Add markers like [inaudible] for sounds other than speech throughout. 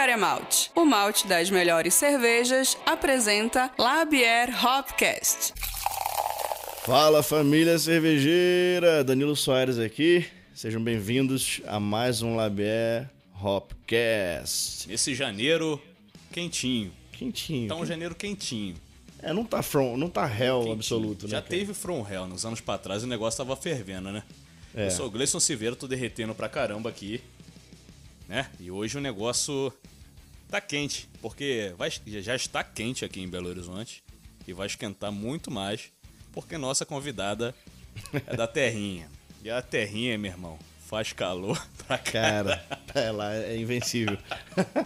Agrária Malte, o malte das melhores cervejas, apresenta Labier Hopcast. Fala família cervejeira, Danilo Soares aqui. Sejam bem-vindos a mais um Labier Hopcast. Nesse janeiro quentinho. Quentinho. Tá um janeiro quentinho. É, não tá from, não tá hell Quentinho. absoluto, né? Já cara? teve From Hell nos anos pra trás, o negócio tava fervendo, né? É. Eu sou o Gleison Silveira, tô derretendo pra caramba aqui. Né? E hoje o negócio tá quente, porque vai, já está quente aqui em Belo Horizonte e vai esquentar muito mais, porque nossa convidada é da Terrinha. E a Terrinha, meu irmão, faz calor [laughs] pra Cara, é lá, é invencível.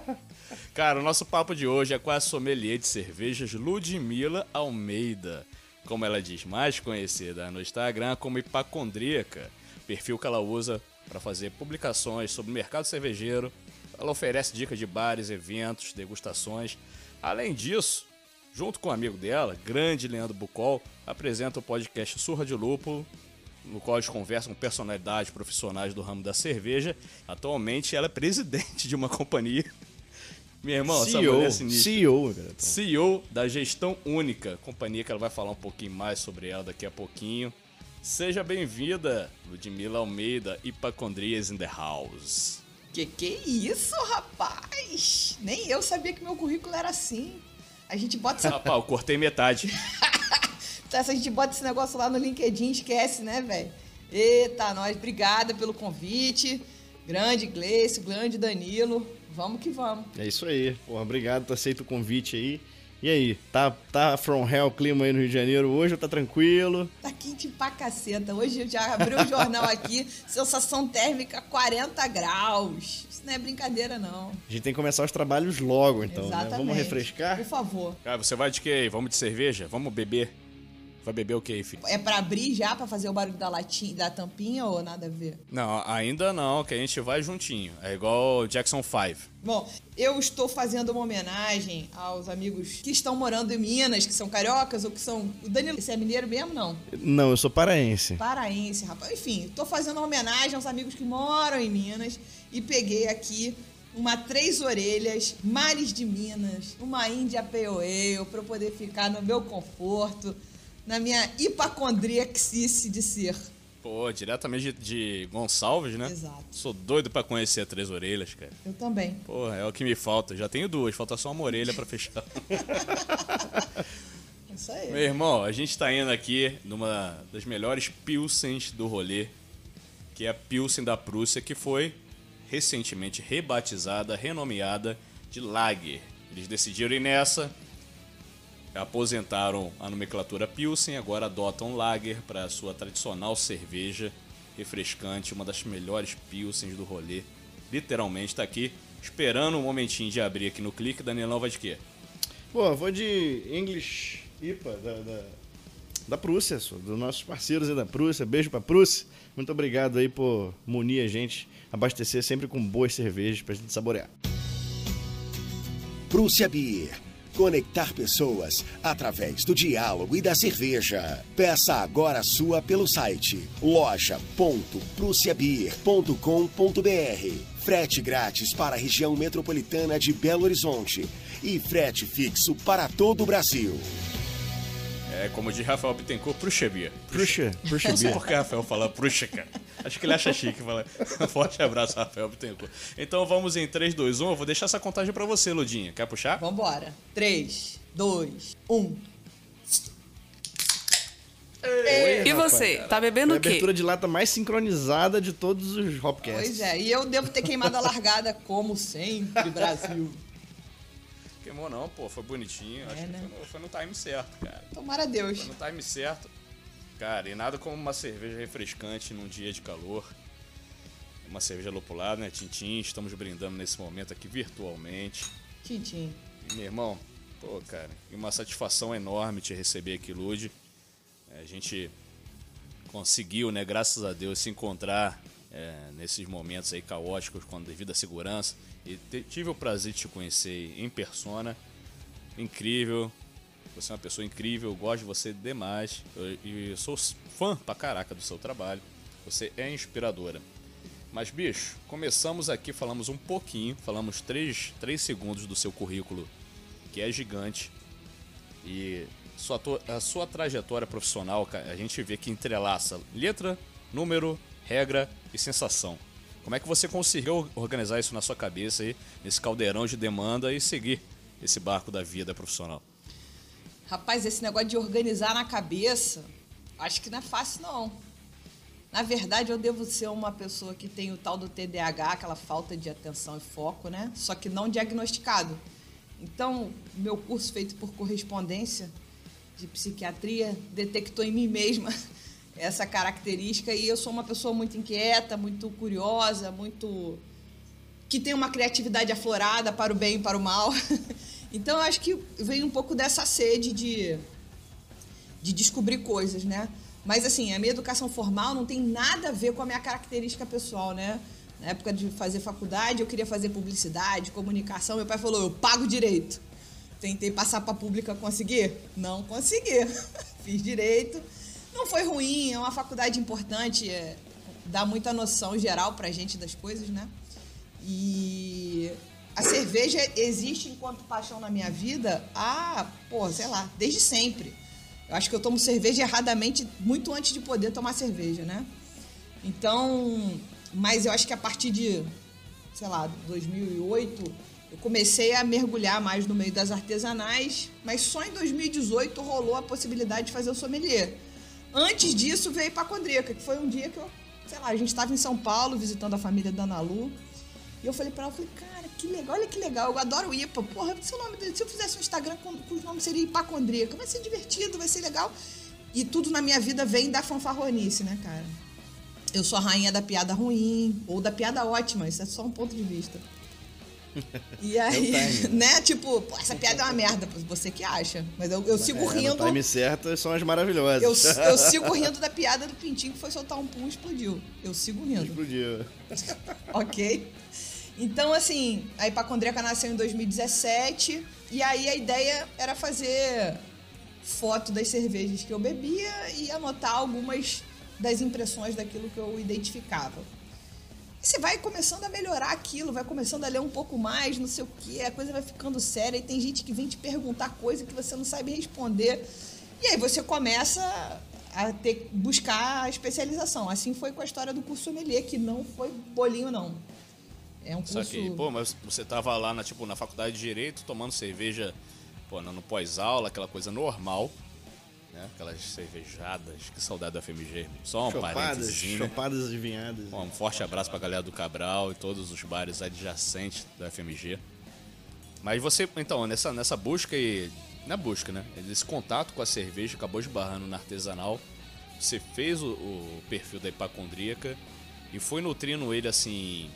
[laughs] Cara, o nosso papo de hoje é com a sommelier de cervejas Ludmila Almeida. Como ela diz, mais conhecida no Instagram como Hipacondríaca, perfil que ela usa para fazer publicações sobre o mercado cervejeiro. Ela oferece dicas de bares, eventos, degustações. Além disso, junto com o amigo dela, grande Leandro Bucol, apresenta o podcast Surra de Lúpulo, no qual eles conversam com personalidades profissionais do ramo da cerveja. Atualmente, ela é presidente de uma companhia. Minha irmã, essa mulher é CEO, sinistra. CEO, cara. CEO da Gestão Única, companhia que ela vai falar um pouquinho mais sobre ela daqui a pouquinho. Seja bem-vinda, Ludmila Almeida, Hipacondrias in the House. Que que isso, rapaz? Nem eu sabia que meu currículo era assim. A gente bota essa, Rapaz, eu cortei metade. [laughs] essa- a gente bota esse negócio lá no LinkedIn, esquece, né, velho? Eita, nós, obrigada pelo convite. Grande Gleice, grande Danilo. Vamos que vamos. É isso aí. Porra, obrigado por aceito o convite aí. E aí, tá, tá from hell o clima aí no Rio de Janeiro hoje ou tá tranquilo? Tá quente pra caceta. Hoje eu já abri o jornal aqui, [laughs] sensação térmica 40 graus. Isso não é brincadeira, não. A gente tem que começar os trabalhos logo, então, né? Exatamente. Vamos refrescar? Por favor. Cara, você vai de quê aí? Vamos de cerveja? Vamos beber? Vai beber o quê, filho? É pra abrir já, pra fazer o barulho da latinha, da tampinha ou nada a ver? Não, ainda não, que a gente vai juntinho. É igual o Jackson 5. Bom, eu estou fazendo uma homenagem aos amigos que estão morando em Minas, que são cariocas ou que são. O Danilo, você é mineiro mesmo, não? Não, eu sou paraense. Paraense, rapaz. Enfim, estou fazendo uma homenagem aos amigos que moram em Minas e peguei aqui uma três orelhas, mares de Minas, uma Índia Pale Ale, para eu poder ficar no meu conforto, na minha hipacondriaxice de ser. Pô, diretamente de, de Gonçalves, né? Exato. Sou doido pra conhecer a Três Orelhas, cara. Eu também. Pô, é o que me falta. Já tenho duas, falta só uma orelha pra fechar. [laughs] Isso aí. Meu irmão, a gente tá indo aqui numa das melhores Pilsens do rolê, que é a Pilsen da Prússia, que foi recentemente rebatizada, renomeada de Lager. Eles decidiram ir nessa, aposentaram a nomenclatura Pilsen, agora adotam Lager para sua tradicional cerveja refrescante, uma das melhores Pilsens do rolê. Literalmente tá aqui, esperando um momentinho de abrir aqui no clique. Danielão vai de quê? Pô, vou de English IPA da, da, da Prússia, só, dos nossos parceiros aí da Prússia. Beijo pra Prússia. Muito obrigado aí por munir a gente, abastecer sempre com boas cervejas pra gente saborear. Prússia Beer. Conectar pessoas através do diálogo e da cerveja. Peça agora a sua pelo site loja.prussiabeer.com.br. Frete grátis para a região metropolitana de Belo Horizonte e frete fixo para todo o Brasil. É como diz Rafael Bittencourt, Pruxa Bia. Prússia, Prússia Não sei por que Rafael fala Pruxa, cara. Acho que ele acha chique falar. [laughs] Forte abraço, Rafael Bittencourt. Então vamos em 3, 2, 1. Eu vou deixar essa contagem pra você, Ludinha. Quer puxar? Vambora. 3, 2, 1. E você, tá bebendo Foi a o quê? abertura de lata mais sincronizada de todos os Hopcasts. Pois é, e eu devo ter queimado a largada, como sempre, Brasil. Queimou não, pô. Foi bonitinho. Acho né? que foi no, foi no time certo, cara. Tomara Deus. Foi no time certo. Cara, e nada como uma cerveja refrescante num dia de calor. uma cerveja lupulada, né? Tintim, estamos brindando nesse momento aqui virtualmente. Tintim. E, meu irmão, pô, cara, e uma satisfação enorme te receber aqui, Lude. É, a gente conseguiu, né, graças a Deus, se encontrar é, nesses momentos aí caóticos com a devida segurança. E te, tive o prazer de te conhecer em persona. Incrível. Você é uma pessoa incrível, eu gosto de você demais. E sou fã pra caraca do seu trabalho. Você é inspiradora. Mas, bicho, começamos aqui, falamos um pouquinho, falamos 3, 3 segundos do seu currículo, que é gigante. E sua, a sua trajetória profissional, a gente vê que entrelaça letra, número, regra e sensação. Como é que você conseguiu organizar isso na sua cabeça aí, nesse caldeirão de demanda e seguir esse barco da vida profissional? Rapaz, esse negócio de organizar na cabeça, acho que não é fácil não. Na verdade, eu devo ser uma pessoa que tem o tal do TDAH, aquela falta de atenção e foco, né? Só que não diagnosticado. Então, meu curso feito por correspondência de psiquiatria detectou em mim mesma [laughs] essa característica e eu sou uma pessoa muito inquieta, muito curiosa, muito que tem uma criatividade aflorada para o bem e para o mal. [laughs] Então, eu acho que vem um pouco dessa sede de de descobrir coisas, né? Mas assim, a minha educação formal não tem nada a ver com a minha característica pessoal, né? Na época de fazer faculdade, eu queria fazer publicidade, comunicação. Meu pai falou: eu pago direito. Tentei passar para pública, consegui? Não consegui. [laughs] Fiz direito. Não foi ruim, é uma faculdade importante, é, dá muita noção geral pra gente das coisas, né? E a cerveja existe enquanto paixão na minha vida há, pô, sei lá, desde sempre. Eu acho que eu tomo cerveja erradamente muito antes de poder tomar cerveja, né? Então, mas eu acho que a partir de, sei lá, 2008, eu comecei a mergulhar mais no meio das artesanais, mas só em 2018 rolou a possibilidade de fazer o sommelier. Antes disso veio Pacondreca, que foi um dia que eu, sei lá, a gente estava em São Paulo visitando a família da Ana Lu, e eu falei para ela, eu falei, cara, que legal, olha que legal, eu adoro o IPA. Porra, se, o nome, se eu fizesse um Instagram com, com o nome seria Hipacondríaca, vai ser divertido, vai ser legal. E tudo na minha vida vem da fanfarronice, né, cara? Eu sou a rainha da piada ruim, ou da piada ótima, isso é só um ponto de vista. E aí, [laughs] né? Tipo, pô, essa piada é uma merda, você que acha. Mas eu, eu sigo é, rindo. No time certo são as maravilhosas. Eu, [laughs] eu sigo rindo da piada do pintinho que foi soltar um pum e explodiu. Eu sigo rindo. Explodiu. ok? Então, assim, a Hipacondríaca nasceu em 2017 e aí a ideia era fazer foto das cervejas que eu bebia e anotar algumas das impressões daquilo que eu identificava. E você vai começando a melhorar aquilo, vai começando a ler um pouco mais, não sei o quê, a coisa vai ficando séria e tem gente que vem te perguntar coisa que você não sabe responder. E aí você começa a ter buscar a especialização. Assim foi com a história do curso sommelier, que não foi bolinho não. É um curso... Saquei. Pô, mas você tava lá na, tipo, na faculdade de Direito, tomando cerveja, pô, no pós-aula, aquela coisa normal, né? Aquelas cervejadas, que saudade da FMG. Só um chopadas, parênteses, né? Chopadas adivinhadas. Pô, um forte abraço pra galera do Cabral e todos os bares adjacentes da FMG. Mas você, então, nessa, nessa busca e... Na busca, né? Esse contato com a cerveja acabou esbarrando na artesanal. Você fez o, o perfil da hipacondríaca e foi nutrindo ele, assim,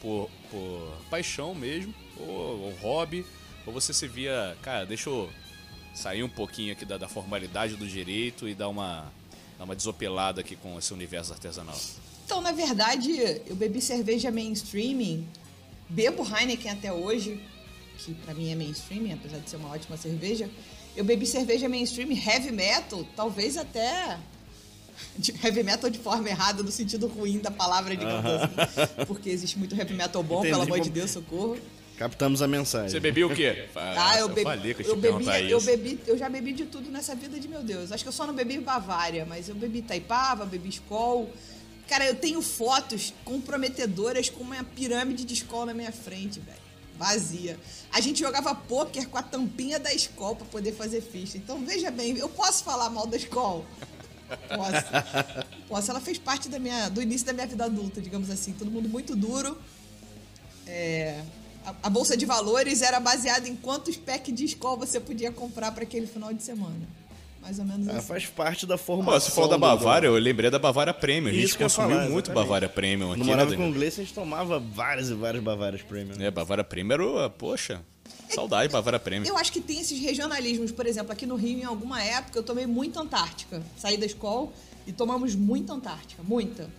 por, por paixão mesmo, ou, ou, hobby, ou você se via, cara, deixa eu sair um pouquinho aqui da, da formalidade do direito e dar uma, dar uma desopelada aqui com esse universo artesanal? Então, na verdade, eu bebi cerveja mainstream, bebo Heineken até hoje, que para mim é mainstream, apesar de ser uma ótima cerveja. Eu bebi cerveja mainstream, heavy metal, talvez até de heavy metal de forma errada, no sentido ruim da palavra, digamos uh -huh. assim. Porque existe muito heavy metal bom, Entendi pelo amor de Deus, socorro. Captamos a mensagem. Você bebeu o quê? [laughs] Ah, eu, bebi, eu falei que eu, eu bebi, eu bebi, eu já bebi de tudo nessa vida de meu Deus. Acho que eu só não bebi Bavária, mas eu bebi Taipava, bebi Skol. Cara, eu tenho fotos comprometedoras com uma pirâmide de Skol na minha frente, velho. Vazia. A gente jogava pôquer com a tampinha da escola para poder fazer ficha. Então, veja bem, eu posso falar mal da escola? Posso. Posso. Ela fez parte da minha, do início da minha vida adulta, digamos assim. Todo mundo muito duro. É, a, a, bolsa de valores era baseada em quantos packs de escola você podia comprar para aquele final de semana. Mais ou menos Ah, assim. faz parte da formação. Você falou da do- Bavária, eu lembrei da Bavária Premium. A gente Isso consumiu falar, muito exatamente. Bavária Premium aqui, No né, Morava com Danilo? Inglês, a gente tomava várias e várias Bavárias Premium. É, Bavária Premium era, o- poxa, saudade Bavária Premium. Eu acho que tem esses regionalismos, por exemplo, aqui no Rio, em alguma época, eu tomei muita Antártica. Saí da escola e tomamos muita Antártica, muita.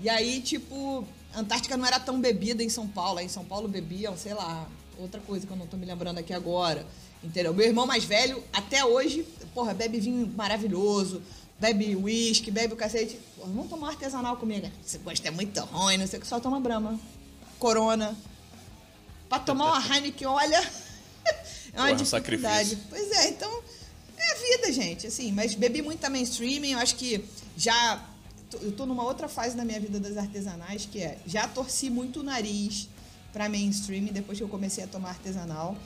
E aí, tipo, Antártica não era tão bebida em São Paulo. Aí em São Paulo bebiam, sei lá, outra coisa que eu não tô me lembrando aqui agora. Entendeu? Meu irmão mais velho, até hoje, porra, bebe vinho maravilhoso, bebe uísque, bebe o cacete. Porra, vamos tomar um artesanal comigo. Você gosta é muito ruim, não sei o que, só toma Brahma. Corona. Pra tomar uma [laughs] Heineken, olha. É uma Porra, um dificuldade. sacrifício. Pois é, então. É a vida, gente. Assim, mas bebi muito também streaming. Eu acho que já. Eu tô numa outra fase na minha vida das artesanais, que é. Já torci muito o nariz pra mainstream depois que eu comecei a tomar artesanal.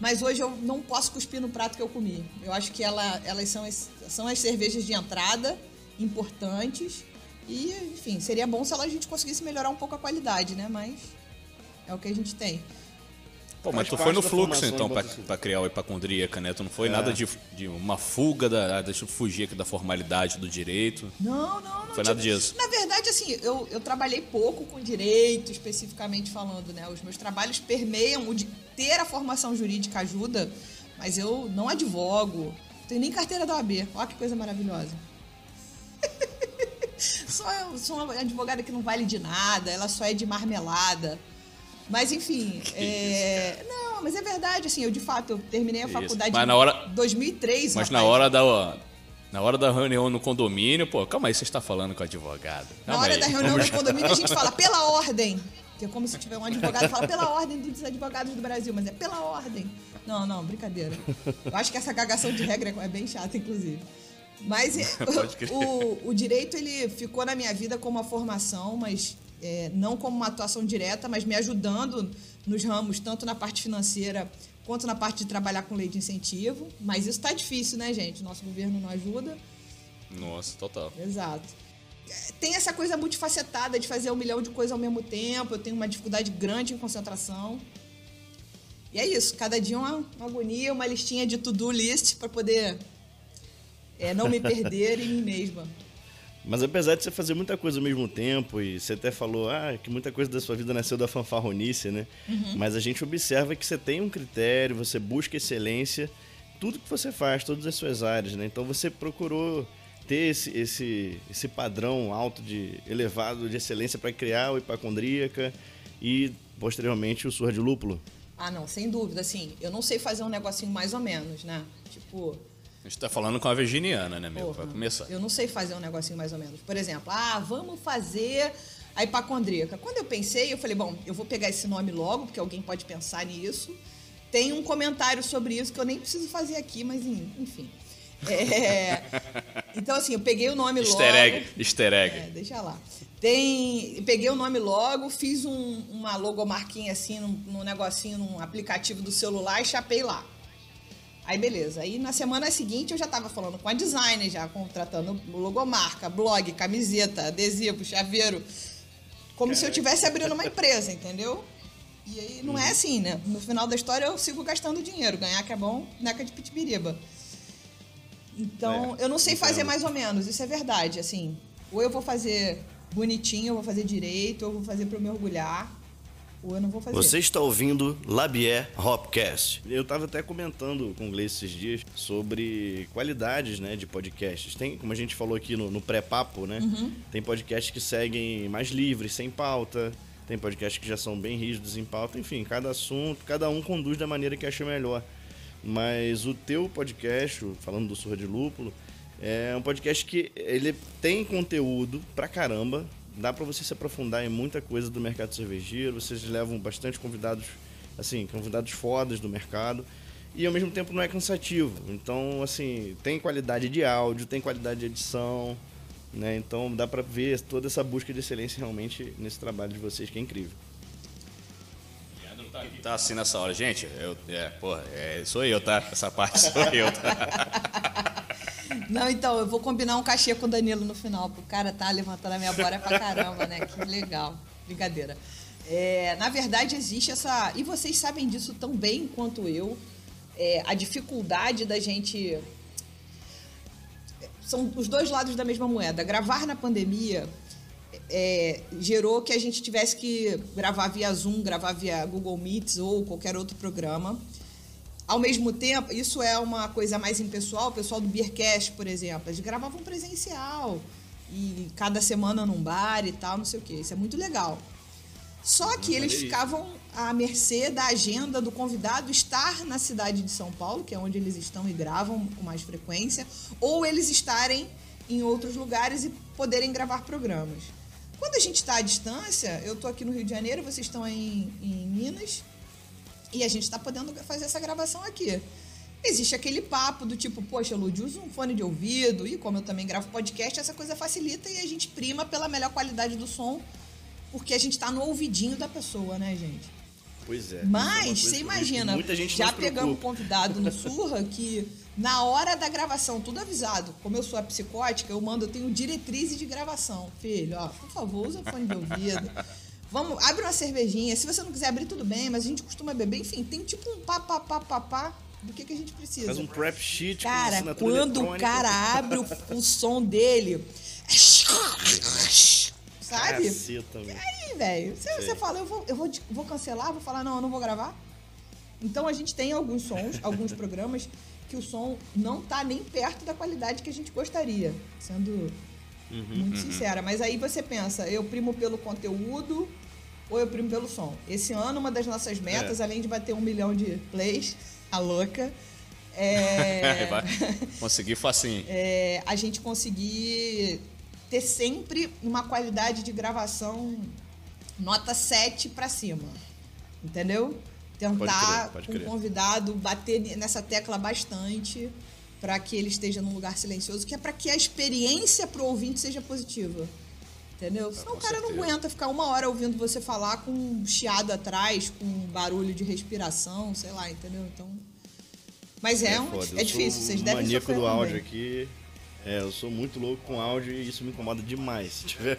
Mas hoje eu não posso cuspir no prato que eu comi. Eu acho que ela, elas são as, são as cervejas de entrada importantes. E, enfim, seria bom se ela- a gente conseguisse melhorar um pouco a qualidade, né? Mas é o que a gente tem. Pô, mas tu foi no fluxo, então, pra, Botafogo. pra criar o hipacondríaca, né? Tu não foi É. nada de, de uma fuga da... ah, Deixa eu fugir aqui da formalidade do direito. Não, não, não. Foi nada disso. Na verdade, assim, eu, eu trabalhei pouco com direito, especificamente falando, né? Os meus trabalhos permeiam o de ter a formação jurídica ajuda, mas eu não advogo, não tenho nem carteira da OAB. Olha que coisa maravilhosa. [laughs] só eu sou uma advogada que não vale de nada, ela só é de marmelada. Mas enfim, [laughs] é... não, mas é verdade, assim, eu de fato eu terminei a Isso. faculdade Mas em na hora- 2003, Mas rapaz. na hora da... Na hora da reunião no condomínio, pô, calma aí, você está falando com o advogado. Na Calma hora aí, da reunião do [laughs] condomínio, a gente fala pela ordem. Que é como se tiver um advogado fala pela ordem dos advogados do Brasil, mas é pela ordem. Não, não, brincadeira. Eu acho que essa cagação de regra é bem chata, inclusive. Mas [laughs] o, o direito, ele ficou na minha vida como uma formação, mas é, não como uma atuação direta, mas me ajudando nos ramos, tanto na parte financeira quanto na parte de trabalhar com lei de incentivo. Mas isso tá difícil, né, gente? Nosso governo não ajuda. Nossa, total. Exato. É, Tem essa coisa multifacetada de fazer um milhão de coisas ao mesmo tempo. Eu tenho uma dificuldade grande em concentração. E é isso. Cada dia uma, uma agonia, uma listinha de to-do list para poder é, não me perder em mim mesma. Mas apesar de você fazer muita coisa ao mesmo tempo, e você até falou ah, que muita coisa da sua vida nasceu da fanfarronice, né? Uhum. Mas a gente observa que você tem um critério, você busca excelência, tudo que você faz, todas as suas áreas, né? Então você procurou ter esse, esse, esse padrão alto de elevado de excelência para criar o hipacondríaca e posteriormente o surra de lúpulo. Ah, não, sem dúvida. Assim, eu não sei fazer um negocinho mais ou menos, né? Tipo, A gente tá falando com a virginiana, né, meu? Pra começar. Eu não sei fazer um negocinho mais ou menos. Por exemplo, ah, vamos fazer a hipacondríaca. Quando eu pensei, eu falei, bom, eu vou pegar esse nome logo, porque alguém pode pensar nisso. Tem um comentário sobre isso que eu nem preciso fazer aqui, mas en- enfim. É, [laughs] Então, assim, eu peguei o nome logo. Easter egg, easter egg. É, deixa lá. Tem, peguei o nome logo, fiz um- uma logomarquinha assim, num, num negocinho, num aplicativo do celular e chapei lá. Aí beleza. Aí na semana seguinte eu já tava falando com a designer, já contratando logomarca, blog, camiseta, adesivo, chaveiro. Como se eu estivesse abrindo uma empresa, entendeu? E aí não é assim, né? No final da história eu sigo gastando dinheiro. Ganhar que é bom, neca de pitibiriba. Então, É, eu não sei fazer mais ou menos, isso é verdade, assim. Ou eu vou fazer bonitinho, eu vou fazer direito, ou eu vou fazer eu me orgulhar, eu não vou fazer. Você está ouvindo Labier Hopcast. Eu estava até comentando com o Gleice esses dias sobre qualidades né, de podcasts. Tem, como a gente falou aqui no, no pré-papo, né? Tem podcasts que seguem mais livres, sem pauta. Tem podcasts que já são bem rígidos em pauta. Enfim, cada assunto, cada um conduz da maneira que acha melhor. Mas o teu podcast, falando do Surra de Lúpulo, é um podcast que ele tem conteúdo pra caramba. Dá pra você se aprofundar em muita coisa do mercado cervejeiro. Vocês levam bastante convidados, assim, convidados fodas do mercado. E ao mesmo tempo não é cansativo. Então, assim, tem qualidade de áudio, tem qualidade de edição, né? Então dá pra ver toda essa busca de excelência realmente nesse trabalho de vocês, que é incrível. Tá assim nessa hora. Gente, eu, é, porra, é, sou eu, tá? Essa parte sou eu, tá? [laughs] Não, então, eu vou combinar um cachê com o Danilo no final, pro cara tá levantando a minha bora pra caramba, né? Que legal. Brincadeira. É, na verdade, existe essa. E vocês sabem disso tão bem quanto eu. é, a dificuldade da gente são os dois lados da mesma moeda. Gravar na pandemia é, gerou que a gente tivesse que gravar via Zoom, gravar via Google Meets ou qualquer outro programa. Ao mesmo tempo, isso é uma coisa mais impessoal. O pessoal do Beercast, por exemplo, eles gravavam presencial e cada semana num bar e tal, não sei o que. Isso é muito legal. Só que eles ficavam à mercê da agenda do convidado estar na cidade de São Paulo, que é onde eles estão e gravam com mais frequência, ou eles estarem em outros lugares e poderem gravar programas. Quando a gente está à distância, eu estou aqui no Rio de Janeiro, vocês estão em, em Minas, e a gente está podendo fazer essa gravação aqui. Existe aquele papo do tipo, poxa, Lud, usa um fone de ouvido, e como eu também gravo podcast, essa coisa facilita e a gente prima pela melhor qualidade do som porque a gente tá no ouvidinho da pessoa, né, gente? Pois é. Mas, você imagina, muita gente já pegamos um convidado no Surra que na hora da gravação, tudo avisado. Como eu sou a psicótica, eu mando, eu tenho diretrizes de gravação. Filho, ó, por favor, usa fone de ouvido. Vamos, abre uma cervejinha. Se você não quiser abrir, tudo bem, mas a gente costuma beber. Enfim, tem tipo um pá, pá, pá, pá, pá do que, que a gente precisa. Faz um prep sheet Cara, quando o cara abre o, o som dele. Sabe? Caceta, velho. aí, velho. Se você fala, eu vou, eu vou, vou cancelar, vou falar, não, eu não vou gravar. Então a gente tem alguns sons, alguns programas que o som não tá nem perto da qualidade que a gente gostaria, sendo muito sincera. Mas aí você pensa, eu primo pelo conteúdo ou eu primo pelo som? Esse ano, uma das nossas metas, além de bater um milhão de plays, a louca, [laughs] é, Vai conseguir facinho. é, a gente conseguir ter sempre uma qualidade de gravação nota 7 para cima. Entendeu? Tentar crer, pode crer. o convidado bater nessa tecla bastante para que ele esteja num lugar silencioso, que é para que a experiência pro ouvinte seja positiva. Entendeu? Senão com o cara não certeza. aguenta ficar uma hora ouvindo você falar com um chiado atrás, com um barulho de respiração, sei lá, entendeu? Então. Mas é, um, foda. é difícil, vocês um devem maníaco do áudio também. aqui. É, eu sou muito louco com áudio e isso me incomoda demais. Se tiver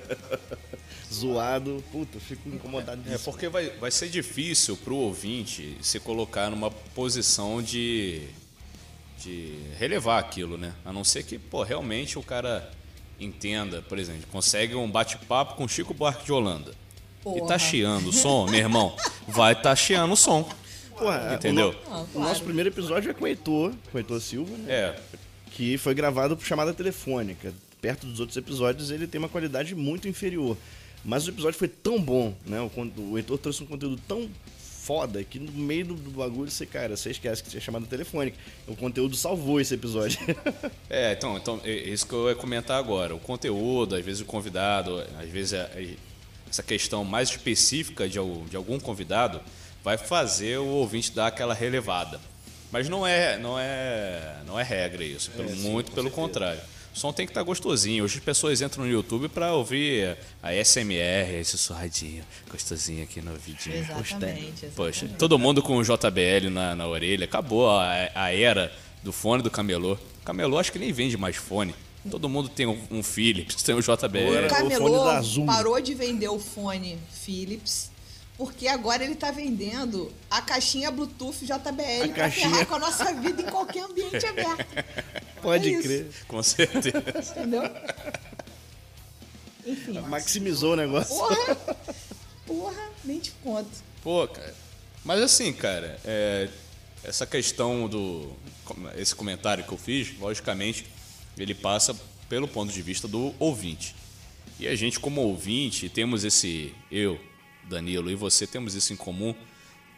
[laughs] zoado, puta, eu fico incomodado É disso. porque vai, vai ser difícil pro ouvinte se colocar numa posição de, de relevar aquilo, né? A não ser que, pô, realmente o cara entenda, por exemplo, consegue um bate-papo com Chico Buarque de Holanda. E Porra. tá chiando o [laughs] som, meu irmão, vai tá chiando o som. Porra, Entendeu? O, no- Ah, o claro. nosso primeiro episódio é com o Heitor, com o Heitor Silva, né? É, que foi gravado por chamada telefônica. Perto dos outros episódios, ele tem uma qualidade muito inferior. Mas o episódio foi tão bom, né? O, o Heitor trouxe um conteúdo tão foda que no meio do, bagulho você, cara, você esquece que tinha chamada telefônica. O conteúdo salvou esse episódio. [laughs] É, então, então é isso que eu ia comentar agora. O conteúdo, às vezes o convidado, às vezes é- é- essa questão mais específica de, de algum convidado vai fazer o ouvinte dar aquela relevada. Mas não é, não é, não é regra isso, sim, muito pelo certeza. contrário. O som tem que estar gostosinho. Hoje as pessoas entram no YouTube para ouvir a SMR, esse sussurradinho gostosinho aqui no ouvidinho. Exatamente. Poxa, exatamente. todo mundo com o JBL na, na orelha. Acabou a, a era do fone do camelô. Camelô acho que nem vende mais fone. Todo mundo tem um, um Philips, tem um JBL. era- O Camelô o fone da Zoom. parou de vender o fone Philips, porque agora ele tá vendendo a caixinha Bluetooth JBL A pra caixinha. ferrar com a nossa vida em qualquer ambiente aberto. [laughs] Pode É isso. crer. Com certeza. Entendeu? Enfim. Maximizou o negócio. Porra! Porra, nem te conto. Pô, cara. Mas assim, cara, é, essa questão do. Esse comentário que eu fiz, logicamente, ele passa pelo ponto de vista do ouvinte. E a gente, como ouvinte, temos esse. Eu, Danilo, e você temos isso em comum,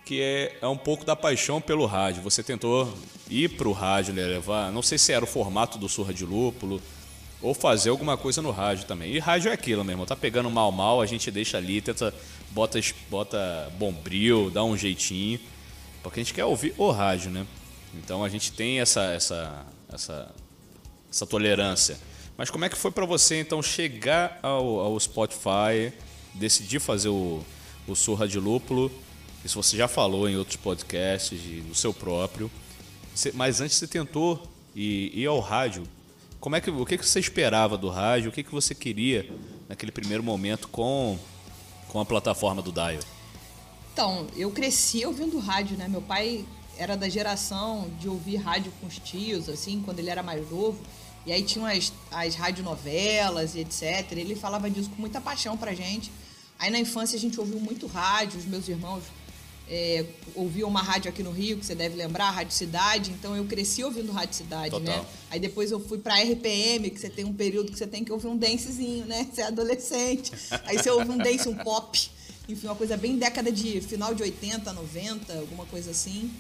que é, é um pouco da paixão pelo rádio. Você tentou ir pro rádio, né, levar. Não sei se era o formato do Surra de Lúpulo. Ou fazer alguma coisa no rádio também. E rádio é aquilo, meu irmão. Tá pegando mal, mal, a gente deixa ali, tenta, bota, bota bombril, dá um jeitinho. Porque a gente quer ouvir o rádio, né? Então a gente tem essa, essa, essa, essa tolerância. Mas como é que foi pra você, então, chegar ao, ao Spotify, decidir fazer o, o Surra de Lúpulo? Isso você já falou em outros podcasts, no seu próprio. Mas antes você tentou ir, ir ao rádio. Como é que, o que, que você esperava do rádio? O que, que você queria naquele primeiro momento com, com a plataforma do Dial? Então, eu cresci ouvindo rádio, né? Meu pai era da geração de ouvir rádio com os tios, assim, quando ele era mais novo. E aí tinham as, as radionovelas e etc. Ele falava disso com muita paixão pra gente. Aí na infância a gente ouviu muito rádio, os meus irmãos é, ouviam uma rádio aqui no Rio, que você deve lembrar, Rádio Cidade. Então eu cresci ouvindo Rádio Cidade, Total. né? Aí depois eu fui pra RPM, que você tem um período que você tem que ouvir um dancezinho, né? Você é adolescente. [laughs] Aí você ouve um dance, um pop. Enfim, uma coisa bem década de final de 80, 90, alguma coisa assim.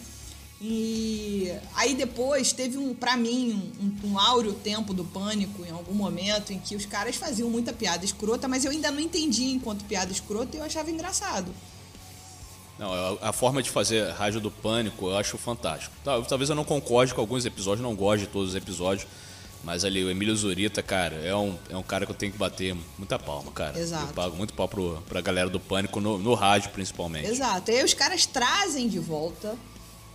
E aí depois teve um, pra mim, um, um áureo tempo do pânico em algum momento em que os caras faziam muita piada escrota, mas eu ainda não entendia enquanto piada escrota e eu achava engraçado. Não, a, forma de fazer rádio do pânico eu acho fantástico. Tal- Talvez eu não concorde com alguns episódios, não gosto de todos os episódios. Mas ali, o Emílio Zurita, cara, é um, é um cara que eu tenho que bater muita palma, cara. Exato. Eu pago muito pau pro, pra galera do pânico, no, no rádio principalmente. Exato. E aí os caras trazem de volta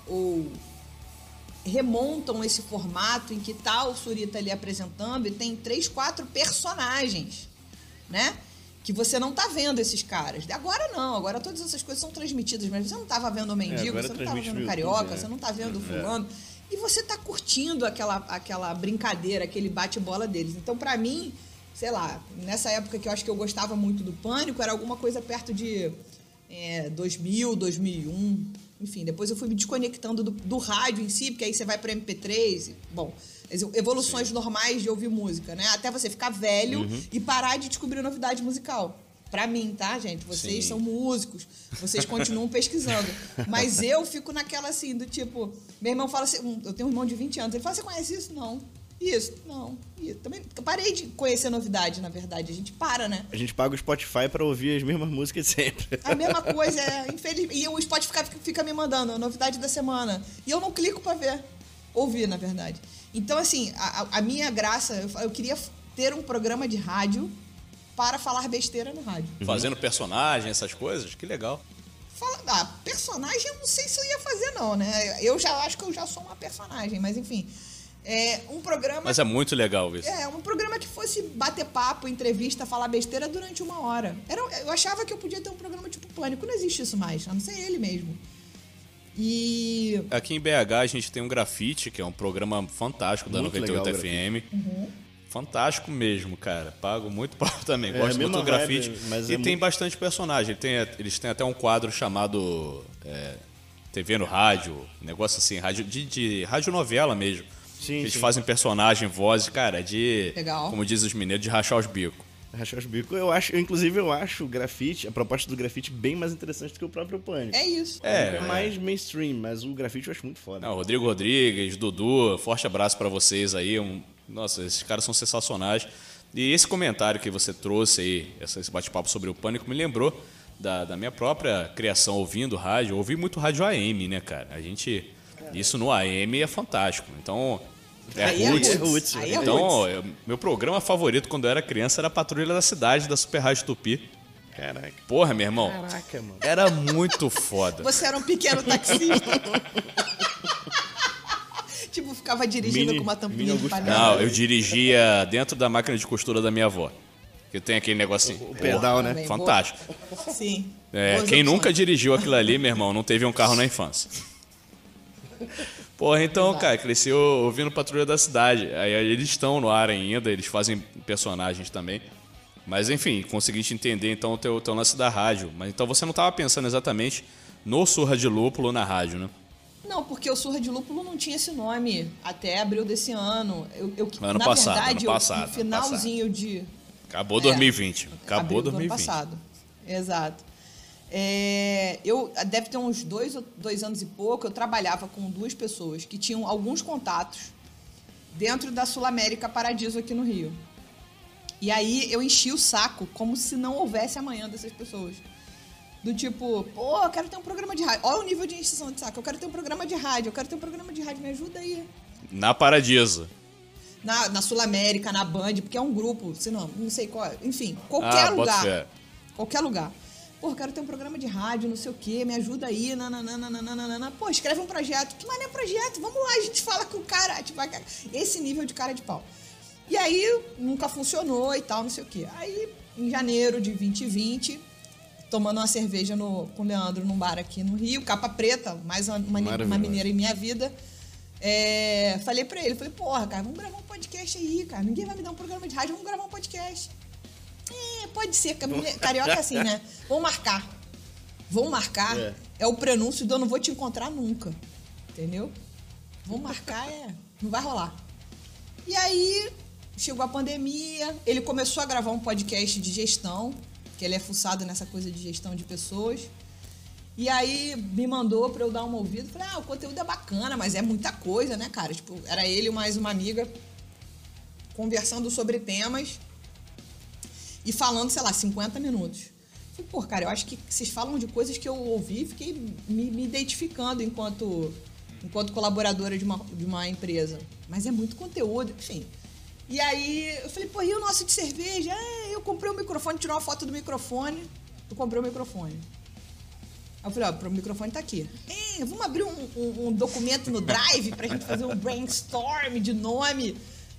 ou remontam esse formato em que tá o Surita ali apresentando e tem três, quatro personagens, né? Que você não tá vendo esses caras. Agora não, agora todas essas coisas são transmitidas, mas você não tava vendo o Mendigo, agora você não tava vendo o Carioca, YouTube, né? você não tá vendo o fulano. E você tá curtindo aquela, aquela brincadeira, aquele bate-bola deles. Então, pra mim, sei lá, nessa época que eu acho que eu gostava muito do Pânico, era alguma coisa perto de é, 2000, 2001. Enfim, depois eu fui me desconectando do, do rádio em si, porque aí você vai para MP3. e, bom, evoluções normais de ouvir música, né? Até você ficar velho Uhum. e parar de descobrir novidade musical. Pra mim, tá, gente? Vocês Sim. são músicos, vocês continuam [laughs] pesquisando. Mas eu fico naquela assim, do tipo. Meu irmão fala assim: eu tenho um irmão de 20 anos. Ele fala: você conhece isso? Não. Isso? Não. E também eu parei de conhecer novidade, na verdade. A gente para, né? A gente paga o Spotify pra ouvir as mesmas músicas sempre. A mesma [laughs] coisa, é, infelizmente. E o Spotify fica, fica me mandando a novidade da semana. E eu não clico pra ver. Ouvir, na verdade. Então, assim, a, a- a minha graça, eu, eu queria ter um programa de rádio para falar besteira no rádio. Fazendo personagem, essas coisas, que legal. Fala, ah, personagem eu não sei se eu ia fazer, não, né? Eu já acho que eu já sou uma personagem, mas enfim. É um programa. Mas é muito legal isso. É, um programa que fosse bater papo, entrevista, falar besteira durante uma hora. Era, eu achava que eu podia ter um programa tipo Pânico. Não existe isso mais, a não ser ele mesmo. E. Aqui em BH a gente tem um grafite, que é um programa fantástico da Muito 98 legal o FM. Uhum. Fantástico mesmo, cara. Pago muito pau [laughs] também. É, Gosto a muito do grafite. vibe, mas e é tem muito- bastante personagem. Tem, eles têm até um quadro chamado é, TV no Rádio. Negócio assim, rádio, de, de radionovela mesmo. Sim, eles sim. fazem personagem, vozes, cara, de. Legal. Como dizem os mineiros, de rachar os bicos. Rachar os bicos. Eu acho, eu, inclusive, eu acho o grafite, a proposta do grafite bem mais interessante do que o próprio Pânico. É isso. É, É mais mainstream, mas o grafite eu acho muito foda. Não, Rodrigo Rodrigues, Dudu, forte abraço pra vocês aí. Um- nossa, esses caras são sensacionais. E esse comentário que você trouxe aí, esse bate-papo sobre o pânico, me lembrou da, da minha própria criação ouvindo rádio. Eu ouvi muito rádio AM, né, cara? A gente. Isso no AM é fantástico. Então. É Aí é roots. roots. roots. Aí é roots. Então, eu- meu programa favorito quando eu era criança era a Patrulha da Cidade, da Super Rádio Tupi. Caraca. Porra, meu irmão. Caraca, mano. Era muito foda. Você era um pequeno taxista. [laughs] tipo, ficava dirigindo Mini- com uma tampinha de panela. Não, eu dirigia dentro da máquina de costura da minha avó. Que tem aquele negocinho. O pedal, né? Fantástico. Sim. É, quem opções. nunca dirigiu aquilo ali, meu irmão, não teve um carro na infância. [laughs] Porra, então, cara, cresceu ouvindo Patrulha da Cidade. Aí eles estão no ar ainda, eles fazem personagens também. Mas enfim, consegui te entender então o teu, teu lance da rádio. Mas então você não estava pensando exatamente no Surra de Lúpulo na rádio, né? Não, porque o Surra de Lúpulo não tinha esse nome até abril desse ano. Eu, eu- Ano na passado, verdade, ano eu- passado, no ano finalzinho de. Acabou É. 2020. Acabou abril do ano 2020. passado. Exato. É, eu deve ter uns dois, dois anos e pouco, eu trabalhava com duas pessoas que tinham alguns contatos dentro da Sul América Paradiso aqui no Rio. E aí eu enchi o saco como se não houvesse amanhã dessas pessoas. Do tipo, pô, eu quero ter um programa de rádio. Olha o nível de encheção de saco. Eu quero ter um programa de rádio, eu quero ter um programa de rádio, me ajuda aí. Na Paradiso. Na, na Sul América, na Band, porque é um grupo, se não, não sei qual. é. Enfim, qualquer Ah, lugar. Qualquer lugar. Pô, quero ter um programa de rádio, não sei o quê, me ajuda aí, nananana. Pô, escreve um projeto. Que maneiro projeto? Vamos lá, a gente fala com o cara. Tipo, esse nível de cara de pau. E aí, nunca funcionou e tal, não sei o quê. Aí, em janeiro de 2020, tomando uma cerveja no, com o Leandro num bar aqui no Rio, capa preta, mais uma, uma, mineira em minha vida. É, falei pra ele, falei, porra, cara, vamos gravar um podcast aí, cara. Ninguém vai me dar um programa de rádio, vamos gravar um podcast. É, pode ser, carioca é assim, né? [laughs] Vamos marcar. Vamos marcar. É. É. o prenúncio do eu não vou te encontrar nunca. Entendeu? Vamos marcar, é. Não vai rolar. E aí, chegou a pandemia, ele começou a gravar um podcast de gestão, que ele é fuçado nessa coisa de gestão de pessoas. E aí me mandou pra eu dar uma ouvida. Falei, ah, o conteúdo é bacana, mas é muita coisa, né, cara? Tipo, era ele mais uma amiga conversando sobre temas e falando, sei lá, 50 minutos. Falei, pô, cara, eu acho que vocês falam de coisas que eu ouvi e fiquei me, me identificando enquanto, enquanto colaboradora de uma, de uma empresa. Mas é muito conteúdo, enfim. E aí eu falei, pô, e o nosso de cerveja? É, eu comprei o microfone, tirou uma foto do microfone. Eu comprei o microfone. Aí eu falei, ó, o microfone tá aqui. É, vamos abrir um, um- um documento no Drive pra gente fazer um brainstorm de nome.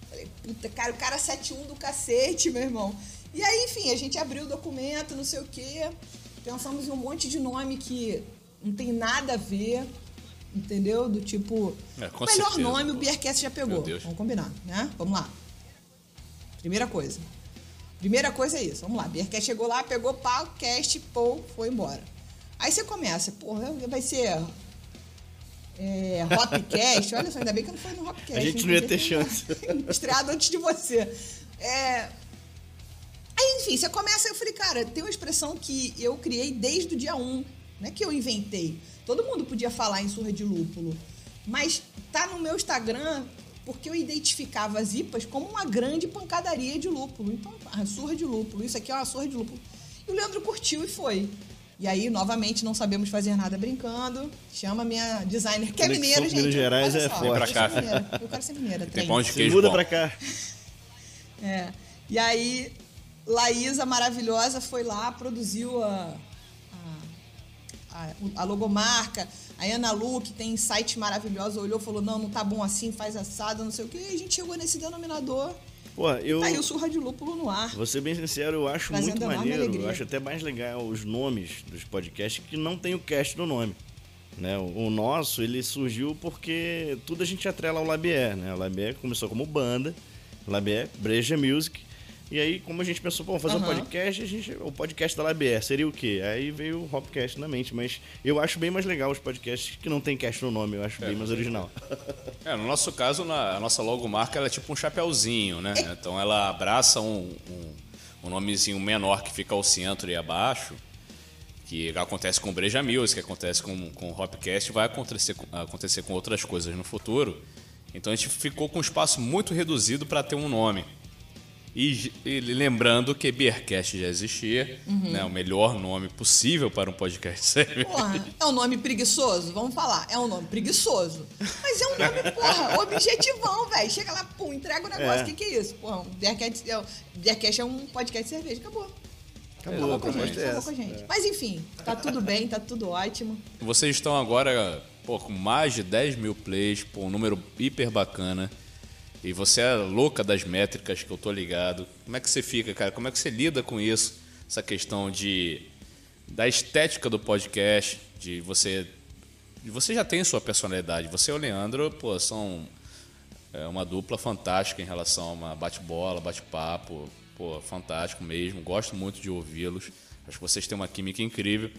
Falei, puta, cara, o cara 71 do cacete, meu irmão. E aí, enfim, a gente abriu o documento, não sei o quê. Pensamos em um monte de nome que não tem nada a ver, entendeu? Do tipo. É, o melhor certeza, nome o. Beercast já pegou. Vamos combinar, né? Vamos lá. Primeira coisa. Primeira coisa é isso. Vamos lá. Beercast chegou lá, pegou pau, cast, pô, foi embora. Aí você começa, porra, vai ser. É, Hopcast, [laughs] olha só, ainda bem que não fui no Hopcast. A gente não ia ter chance. [laughs] Estreado antes de você. É, Aí, enfim, você começa, eu falei, cara, tem uma expressão que eu criei desde o dia 1. Não é que eu inventei. Todo mundo podia falar em surra de lúpulo. Mas tá no meu Instagram porque eu identificava as IPAs como uma grande pancadaria de lúpulo. Então, a surra de lúpulo, isso aqui é uma surra de lúpulo. E o Leandro curtiu e foi. E aí, novamente, não sabemos fazer nada brincando. Chama minha designer, que é Conexão mineira, gente. Minas Gerais é forte. eu pra cá. sou mineira. Eu quero ser mineira. Tem pão de queijo muda bom. pra cá. É. E aí, Laísa maravilhosa foi lá, produziu a, a, a, logomarca. A Ana Lu, que tem site maravilhoso, olhou e falou: não, não tá bom assim, faz assado, não sei o quê. E a gente chegou nesse denominador. Pô, eu. Tá aí o surra de lúpulo no ar. Vou ser bem sincero, eu acho muito maneiro. alegria. Eu acho até mais legal os nomes dos podcasts que não tem o cast no nome. Né? O o nosso, ele surgiu porque tudo a gente atrela ao Labier, né? O Labier começou como banda, Labier, Breja Music. E aí, como a gente pensou, pô, vamos fazer um Aham. podcast, a gente, o podcast da Labier seria o quê? Aí veio o Hopcast na mente, mas eu acho bem mais legal os podcasts que não tem cast no nome, eu acho bem mais original. [laughs] É, no nosso caso, na, a nossa logomarca ela é tipo um chapéuzinho, né? Então ela abraça um, um, um nomezinho menor que fica ao centro e abaixo, que acontece com o Breja Music, que acontece com, com o Hopcast, vai acontecer com, acontecer com outras coisas no futuro. Então a gente ficou com um espaço muito reduzido para ter um nome. E, e lembrando que Beercast já existia, Uhum. né? O melhor nome possível para um podcast [laughs] sério. Porra, é um nome preguiçoso? Vamos falar, é um nome preguiçoso. Mas é um nome, porra, objetivão, velho. Chega lá, pum, entrega o negócio. O É. que, que é isso? Porra, um Beercast é, um- Beercast é um podcast de cerveja. Acabou. Acabou, a com a gente, é acabou com a gente. Mas enfim, tá tudo bem, tá tudo ótimo. Vocês estão agora pô, com mais de 10 mil plays, pô, um número hiper bacana. E você é louca das métricas que eu tô ligado. Como é que você fica, cara? Como é que você lida com isso? Essa questão de da estética do podcast, de você você já tem sua personalidade. Você e o Leandro, pô, são é, uma dupla fantástica em relação a uma bate-bola, bate-papo, pô, fantástico mesmo. Gosto muito de ouvi-los. Acho que vocês têm uma química incrível.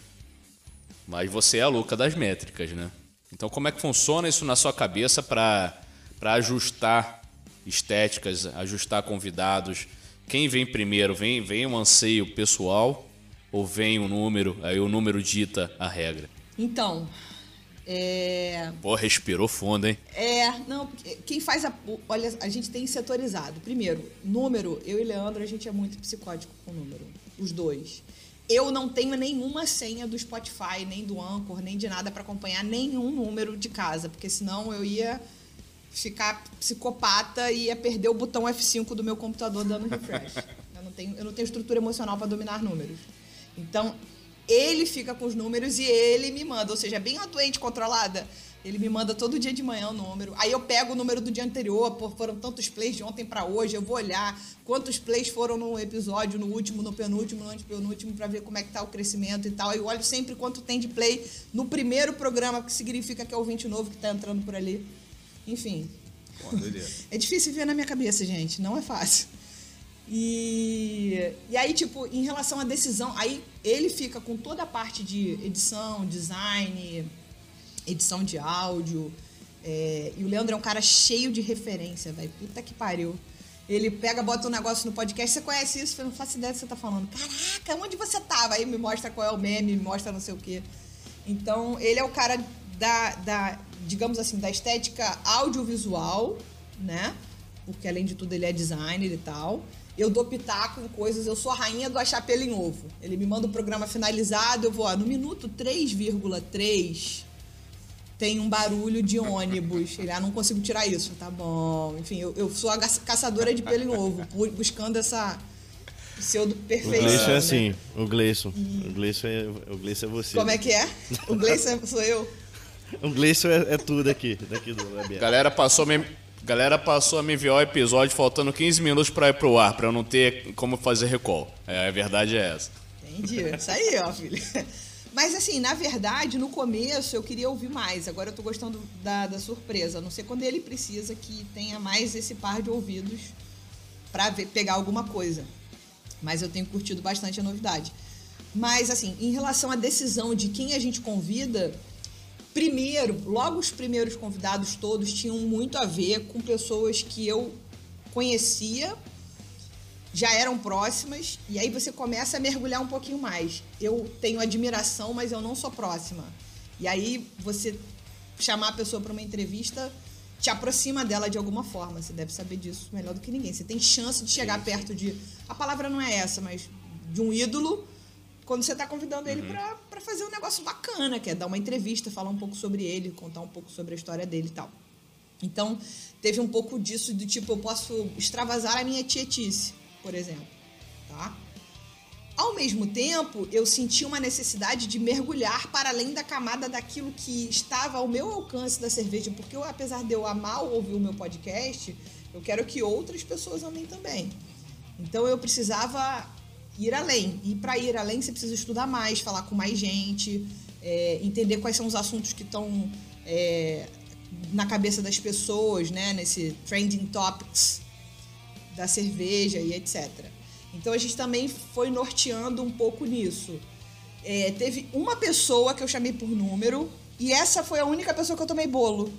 Mas você é a louca das métricas, né? Então como é que funciona isso na sua cabeça para ajustar estéticas, ajustar convidados? Quem vem primeiro? Vem vem um anseio pessoal ou vem um número? Aí o número dita a regra. Então, é. Pô, respirou fundo, hein? É, não, quem faz a. Olha, a gente tem setorizado. Primeiro, número, eu e Leandro, a gente é muito psicótico com número. Os dois. Eu não tenho nenhuma senha do Spotify, nem do Anchor, nem de nada para acompanhar nenhum número de casa, porque senão eu ia ficar psicopata e ia perder o botão F5 do meu computador dando refresh. eu, não tenho, eu não tenho estrutura emocional para dominar números. Então, ele fica com os números e ele me manda, ou seja, é bem uma doente controlada. Ele me manda todo dia de manhã o número. Aí eu pego o número do dia anterior, pô, foram tantos plays de ontem para hoje, eu vou olhar quantos plays foram no episódio, no último, no penúltimo, no antepenúltimo, para ver como é que tá o crescimento e tal. Eu olho sempre quanto tem de play no primeiro programa, que significa que é o ouvinte novo que tá entrando por ali. Enfim. Pô. É difícil ver na minha cabeça, gente. Não é fácil. E, e aí, tipo, em relação à decisão, aí ele fica com toda a parte de edição, design, edição de áudio. é, e o Leandro é um cara cheio de referência, velho. Puta que pariu. Ele pega, bota um negócio no podcast, você conhece isso? Eu não faço ideia do que você tá falando. Caraca, onde você tava? Aí me mostra qual é o meme, me mostra não sei o quê. Então, ele é o cara da, da digamos assim, da estética audiovisual, né? Porque além de tudo ele é designer e tal. Eu dou pitaco em coisas, eu sou a rainha do achar pelo em ovo. Ele me manda o programa finalizado, eu vou, ó, no minuto 3,3 tem um barulho de ônibus. Ele, ah, não consigo tirar isso. Tá bom. Enfim, eu, eu sou a caçadora de pelo em ovo, [laughs] bu- buscando essa pseudo O perfeição. Gleison é né? assim, o Gleison. O Gleison é, o Gleison é você. Como é que é? O Gleison sou eu. O Gleison é, é tudo aqui, daqui do. Galera passou a me... Galera passou a me enviar o episódio faltando 15 minutos pra ir pro ar, pra eu não ter como fazer recall. É, a verdade é essa. Entendi. Isso aí, ó, filho. Mas assim, na verdade, no começo eu queria ouvir mais. Agora eu tô gostando da, da surpresa. A não ser quando ele precisa que tenha mais esse par de ouvidos pra ver- pegar alguma coisa. Mas eu tenho curtido bastante a novidade. Mas assim, em relação à decisão de quem a gente convida, primeiro, logo os primeiros convidados todos tinham muito a ver com pessoas que eu conhecia já eram próximas e aí você começa a mergulhar um pouquinho mais. Eu tenho admiração, mas eu não sou próxima. E aí você chamar a pessoa para uma entrevista te aproxima dela de alguma forma. Você deve saber disso melhor do que ninguém. Você tem chance de chegar perto de. A palavra não é essa, mas de um ídolo quando você está convidando ele pra para fazer um negócio bacana, que é dar uma entrevista, falar um pouco sobre ele, contar um pouco sobre a história dele e tal. Então, teve um pouco disso do tipo, eu posso extravasar a minha tietice, por exemplo, tá? Ao mesmo tempo, eu senti uma necessidade de mergulhar para além da camada daquilo que estava ao meu alcance da cerveja, porque eu, apesar de eu amar ouvir o meu podcast, eu quero que outras pessoas amem também. Então eu precisava ir além. E para ir além, você precisa estudar mais, falar com mais gente, é, entender quais são os assuntos que estão é, na cabeça das pessoas, né? Nesse trending topics da cerveja e etc. Então a gente também foi norteando um pouco nisso. É, teve uma pessoa que eu chamei por número e essa foi a única pessoa que eu tomei bolo.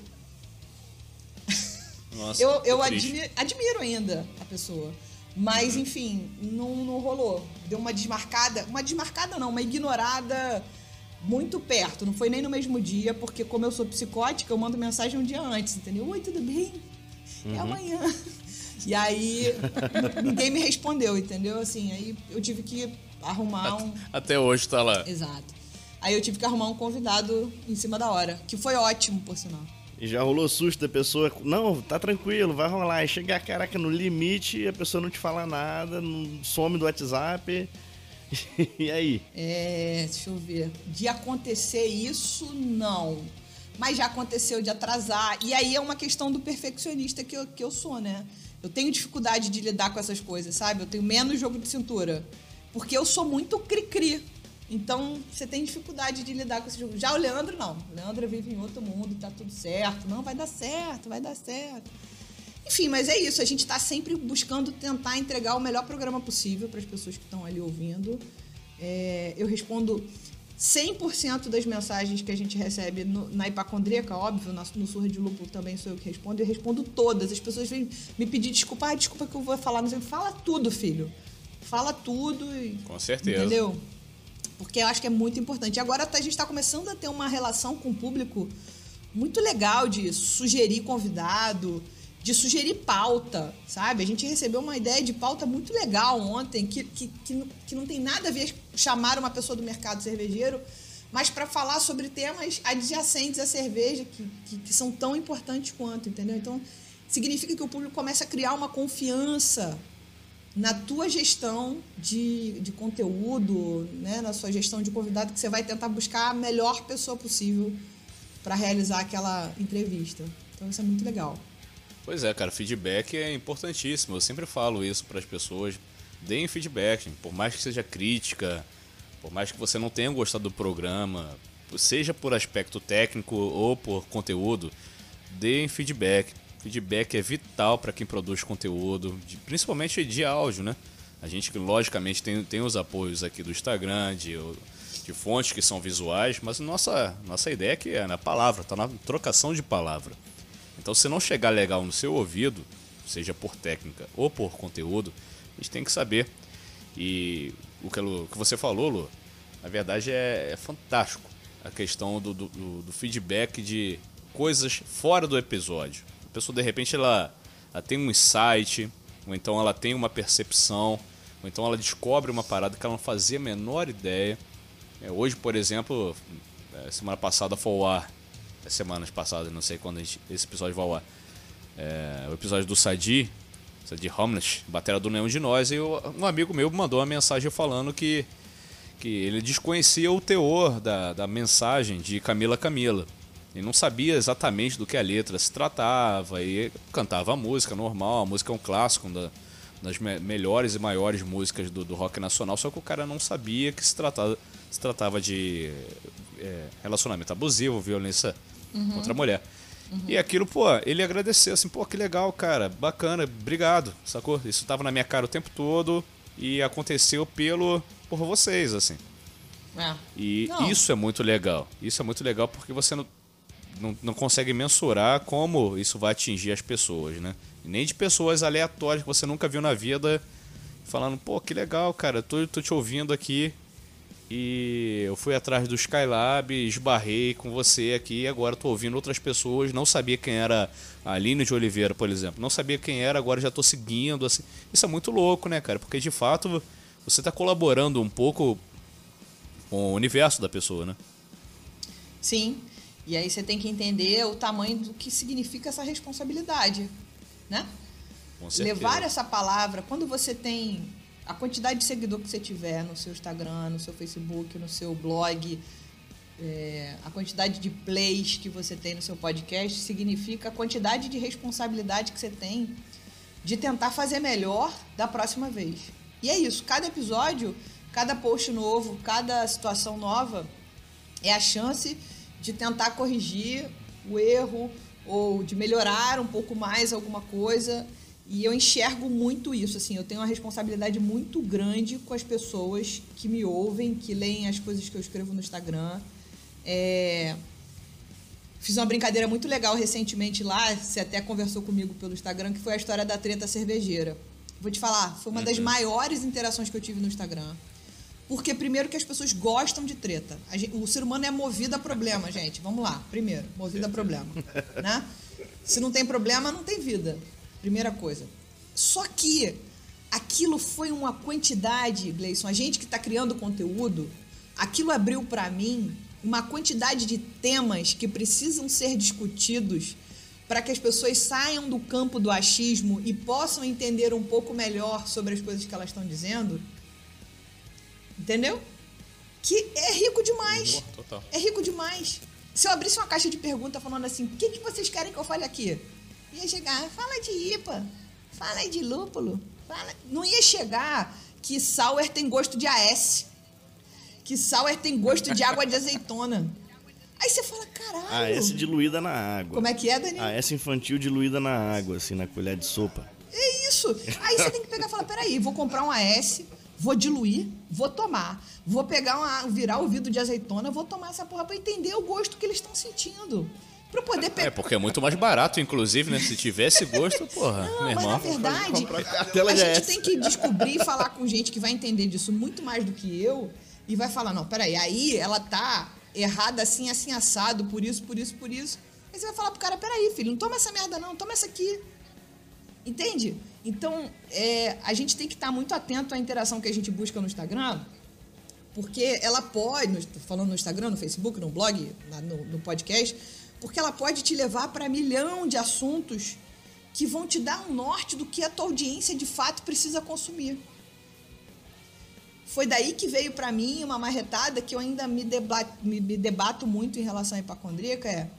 Nossa, [laughs] Eu, eu admi- admiro ainda a pessoa. Mas, enfim, não, não rolou. Deu uma desmarcada. Uma desmarcada não, uma ignorada muito perto. Não foi nem no mesmo dia, porque como eu sou psicótica, eu mando mensagem um dia antes, entendeu? Oi, tudo bem? É amanhã. E aí ninguém me respondeu, entendeu? Assim, aí eu tive que arrumar um. Até hoje tá lá. Exato. Aí eu tive que arrumar um convidado em cima da hora. Que foi ótimo, por sinal. E já rolou susto da pessoa, não, tá tranquilo, vai rolar. E chegar, caraca, no limite a pessoa não te fala nada, não some do WhatsApp. [laughs] E aí? É, deixa eu ver. De acontecer isso, não. Mas já aconteceu de atrasar. E aí é uma questão do perfeccionista que eu, que eu sou, né? Eu tenho dificuldade de lidar com essas coisas, sabe? Eu tenho menos jogo de cintura. Porque eu sou muito cri-cri. Então, você tem dificuldade de lidar com esse jogo. Já o Leandro, não. O Leandro vive em outro mundo, tá tudo certo. Não, vai dar certo, vai dar certo. Enfim, mas é isso. A gente está sempre buscando tentar entregar o melhor programa possível para as pessoas que estão ali ouvindo. É, eu respondo 100% das mensagens que a gente recebe no- na hipacondríaca, óbvio, na- no Surra de Lupo também sou eu que respondo. Eu respondo todas. As pessoas vêm me pedir desculpa. Ah, desculpa que eu vou falar. Não sei. Fala tudo, filho. Fala tudo. E, Com certeza. Entendeu? Porque eu acho que é muito importante. E agora a gente está começando a ter uma relação com o público muito legal de sugerir convidado, de sugerir pauta, sabe? A gente recebeu uma ideia de pauta muito legal ontem, que, que, que, não- que não tem nada a ver chamar uma pessoa do mercado cervejeiro, mas para falar sobre temas adjacentes à cerveja, que, que, que são tão importantes quanto, entendeu? Então, significa que o público começa a criar uma confiança na tua gestão de, de conteúdo, né, na sua gestão de convidado, que você vai tentar buscar a melhor pessoa possível para realizar aquela entrevista. Então isso é muito legal. Pois é, cara, feedback é importantíssimo. Eu sempre falo isso para as pessoas. Deem feedback, por mais que seja crítica, por mais que você não tenha gostado do programa, seja por aspecto técnico ou por conteúdo. deem feedback. Feedback é vital para quem produz conteúdo, de, principalmente de áudio, né? A gente, logicamente, tem, tem os apoios aqui do Instagram, de, de fontes que são visuais, mas nossa, nossa ideia é que é na palavra, tá na trocação de palavra. Então, se não chegar legal no seu ouvido, seja por técnica ou por conteúdo, a gente tem que saber. E o que, o que você falou, Lu, na verdade é, é fantástico a questão do, do, do, feedback de coisas fora do episódio. Pessoa, de repente, ela, ela tem um insight, ou então ela tem uma percepção, ou então ela descobre uma parada que ela não fazia a menor ideia. É, hoje, por exemplo, é, semana passada foi ao ar, é, semanas passadas, não sei quando gente, esse episódio vai ao ar, é, o episódio do Sadi, Sadi Homeless, batera do Nenhum de Nós, e um amigo meu mandou uma mensagem falando que que ele desconhecia o teor da, da mensagem de Camila Camila. Ele não sabia exatamente do que a letra se tratava e cantava a música normal, a música é um clássico da, das me melhores e maiores músicas do, do, rock nacional, só que o cara não sabia que se tratava, se tratava de é, relacionamento abusivo, violência uhum. contra a mulher. Uhum. E aquilo, pô, ele agradeceu assim, pô, que legal, cara, bacana, obrigado, sacou? Isso tava na minha cara o tempo todo e aconteceu pelo por vocês, assim. É. E não. isso é muito legal. Isso é muito legal porque você não, não, não, consegue mensurar como isso vai atingir as pessoas, né? Nem de pessoas aleatórias que você nunca viu na vida falando, pô, que legal, cara, tô, tô te ouvindo aqui e eu fui atrás do Skylab, esbarrei com você aqui e agora tô ouvindo outras pessoas, não sabia quem era a Aline de Oliveira, por exemplo, não sabia quem era, agora já tô seguindo, assim. Isso é muito louco, né, cara? Porque de fato você está colaborando um pouco com o universo da pessoa, né? Sim. E aí você tem que entender o tamanho do que significa essa responsabilidade, né? Levar essa palavra, quando você tem a quantidade de seguidor que você tiver no seu Instagram, no seu Facebook, no seu blog, é, a quantidade de plays que você tem no seu podcast, significa a quantidade de responsabilidade que você tem de tentar fazer melhor da próxima vez. E é isso, cada episódio, cada post novo, cada situação nova é a chance de tentar corrigir o erro ou de melhorar um pouco mais alguma coisa. E eu enxergo muito isso, assim, eu tenho uma responsabilidade muito grande com as pessoas que me ouvem, que leem as coisas que eu escrevo no Instagram. É... Fiz uma brincadeira muito legal recentemente lá, você até conversou comigo pelo Instagram, que foi a história da treta cervejeira. Vou te falar, foi uma das uhum. maiores interações que eu tive no Instagram. Porque, primeiro, que as pessoas gostam de treta. Gente, o ser humano é movido a problema, gente. Vamos lá. Primeiro, movido a problema. Né? Se não tem problema, não tem vida. Primeira coisa. Só que aquilo foi uma quantidade, Gleison, a gente que está criando conteúdo, aquilo abriu para mim uma quantidade de temas que precisam ser discutidos para que as pessoas saiam do campo do achismo e possam entender um pouco melhor sobre as coisas que elas estão dizendo. Entendeu? Que é rico demais. Total. É rico demais. Se eu abrisse uma caixa de pergunta falando assim, o que, que vocês querem que eu fale aqui? Ia chegar, fala de IPA, fala de lúpulo, fala... Não ia chegar que Sauer tem gosto de AS, que Sauer tem gosto de água de azeitona. Aí você fala, caralho. A S diluída na água. Como é que é, Dani? A S infantil diluída na água, assim, na colher de sopa. É isso. Aí você tem que pegar e falar, peraí, vou comprar um AS, vou diluir, vou tomar. Vou pegar uma, virar o vidro de azeitona, vou tomar essa porra pra entender o gosto que eles estão sentindo. Pra poder pegar. É, porque é muito mais barato, inclusive, né? Se tivesse gosto, [laughs] porra, Não, meu irmão. Mas na verdade, a, a gente tem que descobrir e falar com gente que vai entender disso muito mais do que eu e vai falar, não, peraí, aí ela tá errada assim, assim, assado, por isso, por isso, por isso. Aí você vai falar pro cara, peraí, filho, não toma essa merda não, toma essa aqui. Entende? Então, é, a gente tem que estar muito atento à interação que a gente busca no Instagram, porque ela pode, falando no Instagram, no Facebook, no blog, no, no podcast, porque ela pode te levar para milhão de assuntos que vão te dar um norte do que a tua audiência de fato precisa consumir. Foi daí que veio para mim uma marretada que eu ainda me debato, me, me debato muito em relação à hipacondríaca, é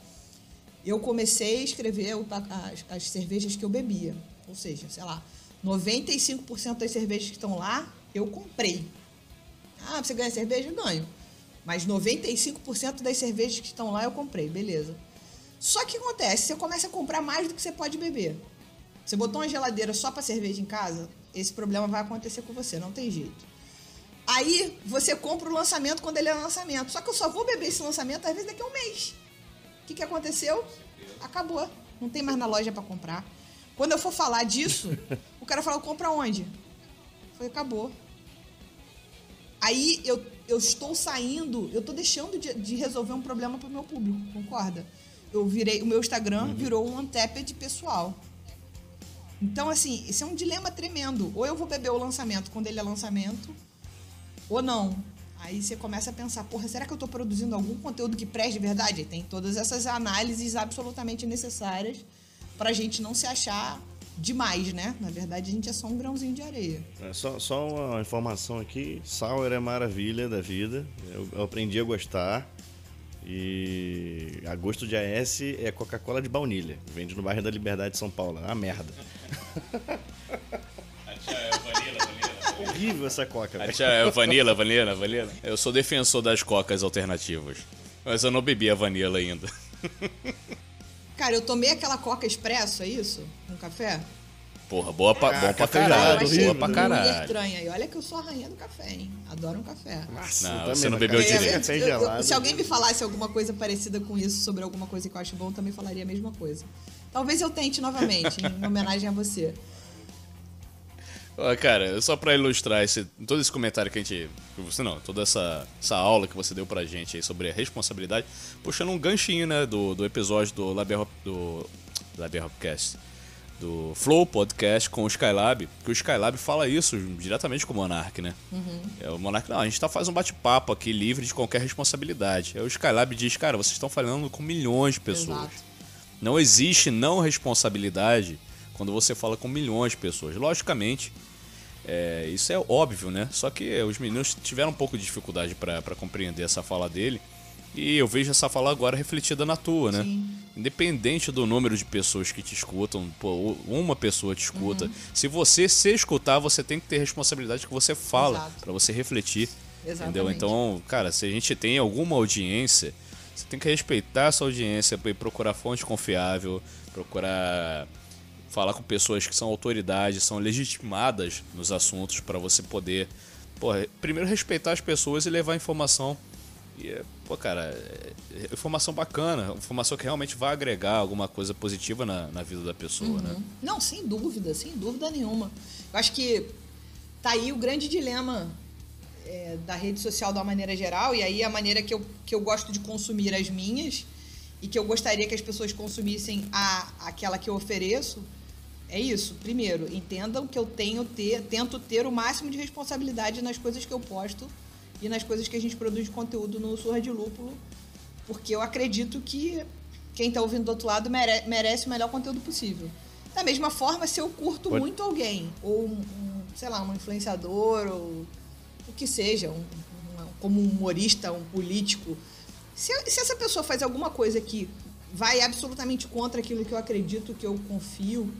eu comecei a escrever as, as cervejas que eu bebia. Seja, sei lá, 95% das cervejas que estão lá, eu comprei. Ah, você ganha cerveja? Ganho. Mas 95% das cervejas que estão lá eu comprei, beleza. Só que acontece, você começa a comprar mais do que você pode beber. Você botou uma geladeira só para cerveja em casa, esse problema vai acontecer com você, não tem jeito. Aí você compra o lançamento quando ele é lançamento. Só que eu só vou beber esse lançamento às vezes daqui a um mês. O que, que aconteceu? Acabou. Não tem mais na loja para comprar. Quando eu for falar disso, o cara fala, compra onde? Foi, acabou. Aí eu, eu estou saindo, eu estou deixando de, de resolver um problema para o meu público, concorda? Eu virei, o meu Instagram virou um Untapped pessoal. Então, assim, isso é um dilema tremendo. Ou eu vou beber o lançamento quando ele é lançamento, ou não. Aí você começa a pensar, porra, será que eu estou produzindo algum conteúdo que preste de verdade? Tem todas essas análises absolutamente necessárias para a gente não se achar demais, né? Na verdade, a gente é só um grãozinho de areia. É, só, só uma informação aqui: Sour é maravilha da vida. Eu, eu aprendi a gostar. E a gosto de AS é Coca-Cola de baunilha. Vende no bairro da Liberdade de São Paulo. É uma merda. [laughs] Horrível essa coca, velho. É vanila, vanila, vanila. Eu sou defensor das cocas alternativas. Mas eu não bebi a vanila ainda. [laughs] Cara, eu tomei aquela coca expresso, é isso? Um café? Porra, boa pra, bom pra caralho. eu achei Boa pra caralho. estranha. E olha que eu sou a rainha do café, hein? Adoro um café. Nossa, Não, eu também, você não bebeu direito. Café Eu- eu- gelado. se alguém me falasse alguma coisa parecida com isso sobre alguma coisa que eu acho bom, eu também falaria a mesma coisa. Talvez eu tente novamente, em homenagem a você. Cara, só pra ilustrar esse, todo esse comentário que a gente. Você não, toda essa, essa aula que você deu pra gente aí sobre a responsabilidade, puxando um ganchinho, né, do, do episódio do Hop- do Laber Hopcast, do Flow Podcast com o Skylab, que o Skylab fala isso diretamente com o Monark, né? É, o Monark, não, a gente tá fazendo um bate-papo aqui livre de qualquer responsabilidade. Aí o Skylab diz, cara, vocês estão falando com milhões de pessoas. Exato. Não existe não responsabilidade quando você fala com milhões de pessoas. Logicamente, é, isso é óbvio, né? Só que os meninos tiveram um pouco de dificuldade para compreender essa fala dele. E eu vejo essa fala agora refletida na tua, né? Sim. Independente do número de pessoas que te escutam, pô, uma pessoa te escuta. Uhum. Se você se escutar, você tem que ter responsabilidade que você fala, para você refletir. Entendeu? Exatamente. Então, cara, se a gente tem alguma audiência, você tem que respeitar essa audiência e procurar fonte confiável, procurar falar com pessoas que são autoridades, são legitimadas nos assuntos para você poder, pô, primeiro respeitar as pessoas e levar informação. E, é, pô, cara, é- é informação bacana, informação que realmente vai agregar alguma coisa positiva na, na vida da pessoa, né? Não, sem dúvida, sem dúvida nenhuma. Eu acho que tá aí o grande dilema é, da rede social de uma maneira geral, e aí a maneira que eu, que eu gosto de consumir as minhas, e que eu gostaria que as pessoas consumissem a, aquela que eu ofereço, é isso. Primeiro, entendam que eu tenho ter, tento ter o máximo de responsabilidade nas coisas que eu posto e nas coisas que a gente produz de conteúdo no Surra de Lúpulo, porque eu acredito que quem está ouvindo do outro lado mere- merece o melhor conteúdo possível. Da mesma forma, se eu curto Pode- muito alguém, ou um, um, sei lá, um influenciador, ou o que seja, um, um- como um humorista, um político, se, se essa pessoa faz alguma coisa que vai absolutamente contra aquilo que eu acredito, que eu confio,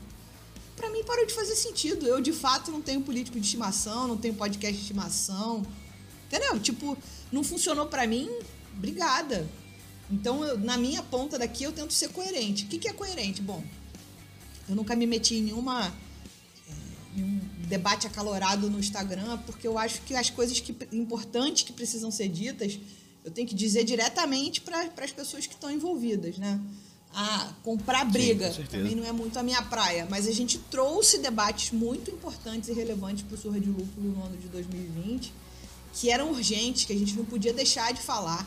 Pra mim parou de fazer sentido. Eu, de fato, não tenho político de estimação, não tenho podcast de estimação. Entendeu? Tipo, não funcionou pra mim, obrigada. Então, eu- na minha ponta daqui, eu tento ser coerente. O que, que é coerente? Bom, eu nunca me meti em nenhuma é, um debate acalorado no Instagram, porque eu acho que as coisas que, importantes que precisam ser ditas, eu tenho que dizer diretamente para as pessoas que estão envolvidas, né? Ah, comprar briga certeza. também não é muito a minha praia, mas a gente trouxe debates muito importantes e relevantes para o Surra de Lúpulo no ano de 2020, que eram urgentes, que a gente não podia deixar de falar,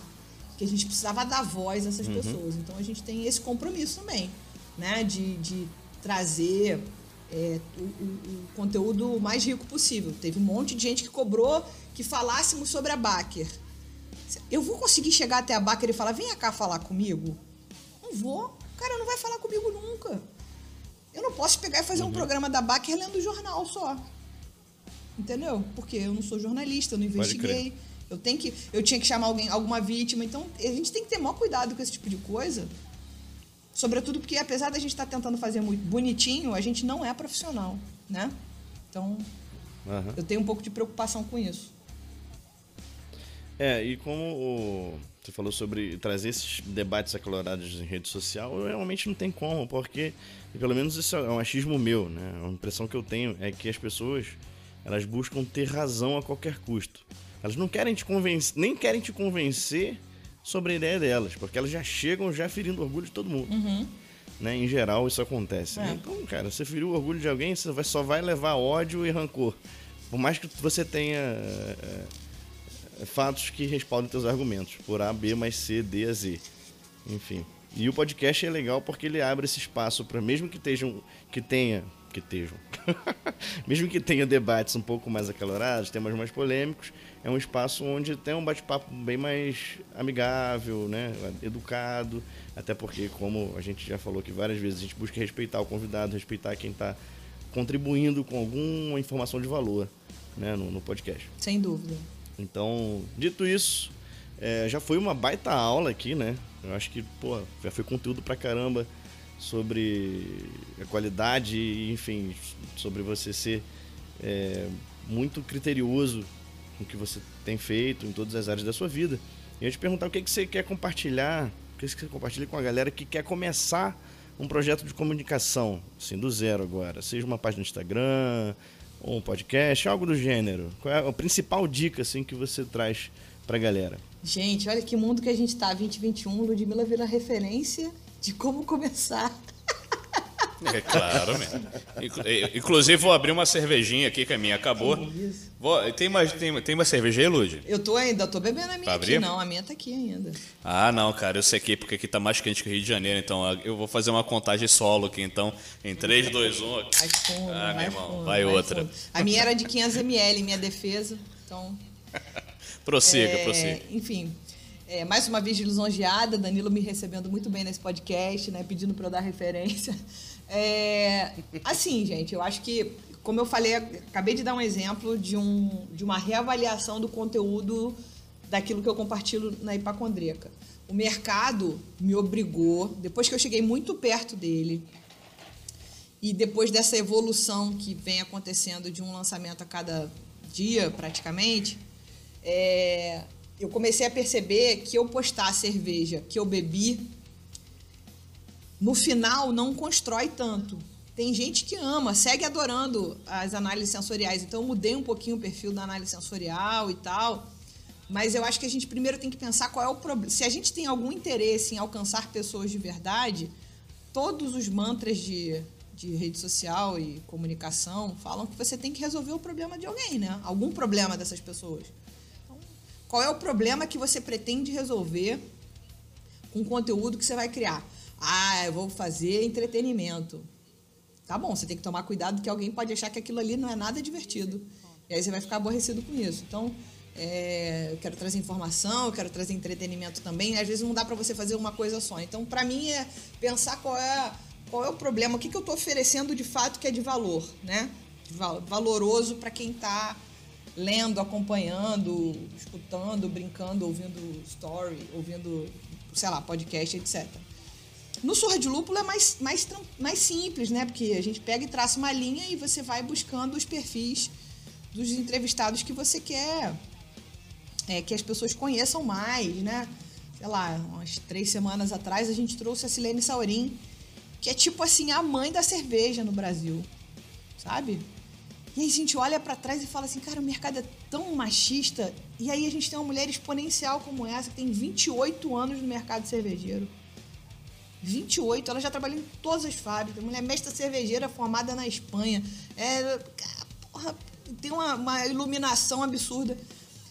que a gente precisava dar voz a essas pessoas. Então a gente tem esse compromisso também, né? De, de trazer é, o, o- o conteúdo mais rico possível. Teve um monte de gente que cobrou que falássemos sobre a Baker. Eu vou conseguir chegar até a Baker e falar, vem cá falar comigo? Não vou. O cara não vai falar comigo nunca. Eu não posso pegar e fazer um programa da Baker lendo o jornal só. Entendeu? Porque eu não sou jornalista, eu não investiguei. Eu, tenho que, eu tinha que chamar alguém, alguma vítima. Então, a gente tem que ter maior cuidado com esse tipo de coisa. Sobretudo porque, apesar da gente estar tentando fazer muito bonitinho, a gente não é profissional, né? Então, Aham. eu tenho um pouco de preocupação com isso. É, e como o, você falou sobre trazer esses debates acalorados em rede social, realmente não tem como, porque, pelo menos isso é um achismo meu, né? A impressão que eu tenho é que as pessoas, elas buscam ter razão a qualquer custo. Elas não querem te convencer, nem querem te convencer sobre a ideia delas, porque elas já chegam já ferindo o orgulho de todo mundo. Uhum. Né? Em geral, isso acontece. É. Então, cara, você feriu o orgulho de alguém, você vai- só vai levar ódio e rancor. Por mais que você tenha é, fatos que respaldem teus argumentos, por A, B mais C, D a Z. Enfim. E o podcast é legal porque ele abre esse espaço para mesmo que estejam que tenha que estejam [laughs] mesmo que tenha debates um pouco mais acalorados, temas mais polêmicos, é um espaço onde tem um bate-papo bem mais amigável, né, educado, até porque como a gente já falou aqui várias vezes, a gente busca respeitar o convidado, respeitar quem está contribuindo com alguma informação de valor, né, no, no podcast. Sem dúvida. Então, dito isso, é, já foi uma baita aula aqui, né? Eu acho que, pô, já foi conteúdo pra caramba sobre a qualidade enfim, sobre você ser é, muito criterioso com o que você tem feito em todas as áreas da sua vida. E eu te perguntar o que, que você quer compartilhar, o que você compartilha com a galera que quer começar um projeto de comunicação, assim, do zero agora. Seja uma página no Instagram, ou um podcast, algo do gênero. Qual é a principal dica, assim, que você traz pra galera? Gente, olha que mundo que a gente tá, 2021, Ludmilla vira referência de como começar. É claro, mesmo. Eh, Inclusive, vou abrir uma cervejinha aqui, que a minha acabou. Vou- tem, mais, tem, tem uma cerveja aí, Lud? Eu tô ainda, tô bebendo a minha Pra aqui. abrir? Não, a minha tá aqui ainda. Ah, não, cara, eu sequei porque aqui tá mais quente que o Rio de Janeiro, então ah, eu vou fazer uma contagem solo aqui, então, em 3, 2, 1. Vai fundo, Ah, meu vai irmão, fundo, vai outra. fundo. A minha era de 500ml, minha defesa. Então, [laughs] Prossiga, é, prossiga. enfim, é, mais uma vez lisonjeada, Danilo me recebendo muito bem nesse podcast, né, pedindo para eu dar referência. É, assim, gente, eu acho que, como eu falei, acabei de dar um exemplo de, um, de uma reavaliação do conteúdo daquilo que eu compartilho na Hipacondríaca. O mercado me obrigou, depois que eu cheguei muito perto dele, e depois dessa evolução que vem acontecendo de um lançamento a cada dia, praticamente, é, eu comecei a perceber que eu postar a cerveja que eu bebi, no final não constrói tanto. Tem gente que ama, segue adorando as análises sensoriais. Então eu mudei um pouquinho o perfil da análise sensorial e tal. Mas eu acho que a gente primeiro tem que pensar qual é o problema. Se a gente tem algum interesse em alcançar pessoas de verdade, todos os mantras de, de rede social e comunicação falam que você tem que resolver o problema de alguém, né? Algum problema dessas pessoas. Então, qual é o problema que você pretende resolver com o conteúdo que você vai criar? Ah, eu vou fazer entretenimento. Tá bom, você tem que tomar cuidado que alguém pode achar que aquilo ali não é nada divertido. E aí você vai ficar aborrecido com isso. Então, é, eu quero trazer informação, eu quero trazer entretenimento também. Às vezes não dá para você fazer uma coisa só. Então, para mim, é pensar qual é, qual é o problema, o que, que eu estou oferecendo de fato que é de valor, né? Valoroso para quem está lendo, acompanhando, escutando, brincando, ouvindo story, ouvindo, sei lá, podcast, etc. No Surra de Lúpulo é mais, mais, mais simples, né? Porque a gente pega e traça uma linha e você vai buscando os perfis dos entrevistados que você quer é, que as pessoas conheçam mais, né? Sei lá, umas três semanas atrás a gente trouxe a Silene Saurim, que é tipo assim a mãe da cerveja no Brasil, sabe? E aí a gente olha pra trás e fala assim, cara, o mercado é tão machista. E aí a gente tem uma mulher exponencial como essa, que tem 28 anos no mercado cervejeiro. 28, ela já trabalhou em todas as fábricas. Mulher mestra cervejeira formada na Espanha. É, porra, tem uma, uma iluminação absurda.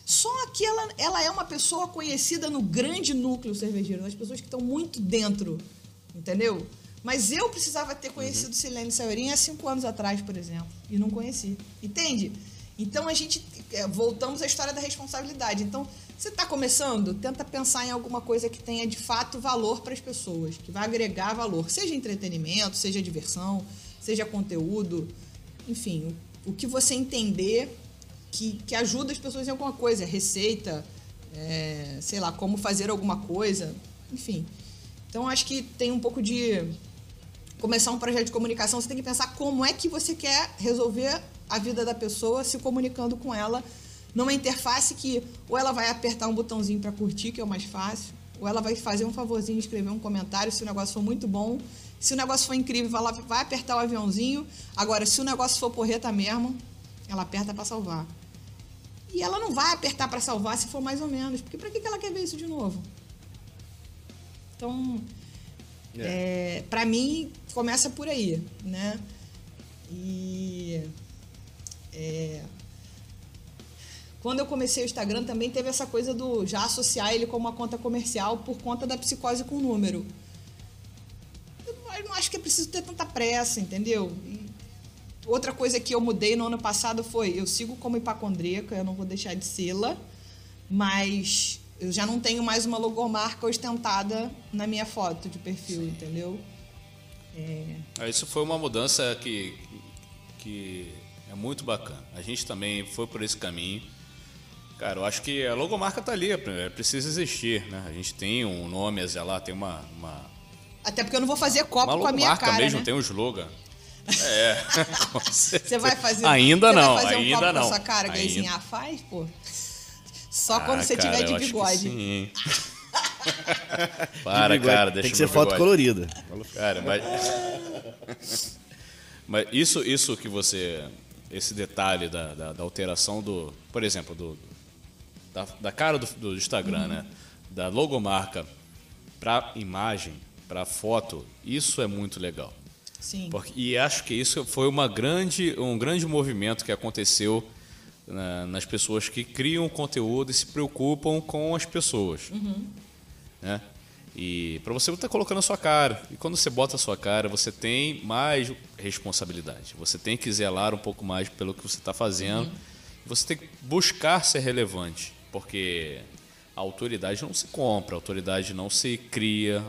Só que ela, ela é uma pessoa conhecida no grande núcleo cervejeiro, nas pessoas que estão muito dentro, entendeu? Mas eu precisava ter conhecido Silene Saurin há cinco anos atrás, por exemplo, e não conheci. Entende? Então a gente é, voltamos à história da responsabilidade. Então, você está começando, tenta pensar em alguma coisa que tenha de fato valor para as pessoas, que vai agregar valor, seja entretenimento, seja diversão, seja conteúdo, enfim, o que você entender que, que ajuda as pessoas em alguma coisa, receita, é, sei lá, como fazer alguma coisa, enfim. Então acho que tem um pouco de começar um projeto de comunicação, você tem que pensar como é que você quer resolver a vida da pessoa se comunicando com ela numa interface que ou ela vai apertar um botãozinho para curtir, que é o mais fácil, ou ela vai fazer um favorzinho escrever um comentário se o negócio for muito bom. Se o negócio for incrível, ela vai apertar o aviãozinho. Agora, se o negócio for porreta mesmo, ela aperta para salvar. E ela não vai apertar para salvar se for mais ou menos, porque para que ela quer ver isso de novo? Então, é. é para mim, começa por aí, né? E é, quando eu comecei o Instagram também teve essa coisa do já associar ele como uma conta comercial por conta da psicose com número. Eu não acho que é preciso ter tanta pressa, entendeu? E outra coisa que eu mudei no ano passado foi eu sigo como hipacondríaca, eu não vou deixar de sê-la, mas eu já não tenho mais uma logomarca ostentada na minha foto de perfil, entendeu? É... Ah, isso foi uma mudança que, que é muito bacana. A gente também foi por esse caminho. Cara, eu acho que a logomarca tá ali, é, precisa existir, né? A gente tem um nome a zelar, tem uma, uma... Até porque eu não vou fazer copo com a minha cara, mesmo, né? tem um slogan. [laughs] É, [laughs] Você vai fazer Ainda não, vai fazer ainda um copo não. Com a sua cara, ainda... Gayzinha, ah, faz, pô. Só ah, quando você cara, tiver de bigode. sim. [laughs] Para, de cara, deixa Tem que ser foto colorida. Cara, mas. mas isso, isso que você. Esse detalhe da, da, da alteração do. Por exemplo, do, da, da cara do, do Instagram, uhum. né? Da logomarca para imagem, para foto, isso é muito legal. Sim. Porque, e acho que isso foi uma grande, um grande movimento que aconteceu na, nas pessoas que criam conteúdo e se preocupam com as pessoas. Uhum. Né? E para você estar tá colocando a sua cara. E quando você bota a sua cara, você tem mais responsabilidade. Você tem que zelar um pouco mais pelo que você está fazendo. Uhum. Você tem que buscar ser relevante. Porque a autoridade não se compra, a autoridade não se cria,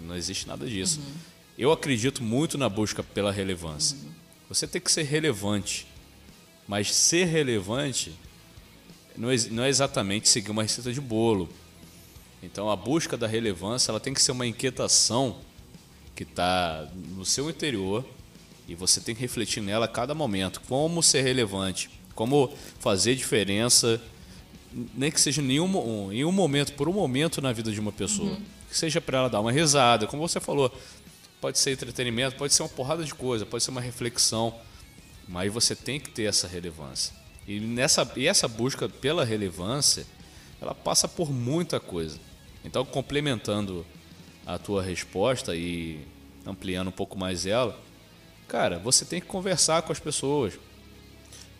não existe nada disso. Uhum. Eu acredito muito na busca pela relevância. Uhum. Você tem que ser relevante. Mas ser relevante não é, exatamente seguir uma receita de bolo. Então a busca da relevância ela tem que ser uma inquietação que está no seu interior e você tem que refletir nela a cada momento. Como ser relevante, como fazer diferença, nem que seja em um, em um momento, por um momento na vida de uma pessoa. Uhum. Que seja para ela dar uma risada, como você falou. Pode ser entretenimento, pode ser uma porrada de coisa, pode ser uma reflexão. Mas você tem que ter essa relevância. E, nessa, e essa busca pela relevância, ela passa por muita coisa. Então, complementando a tua resposta e ampliando um pouco mais ela, cara, você tem que conversar com as pessoas.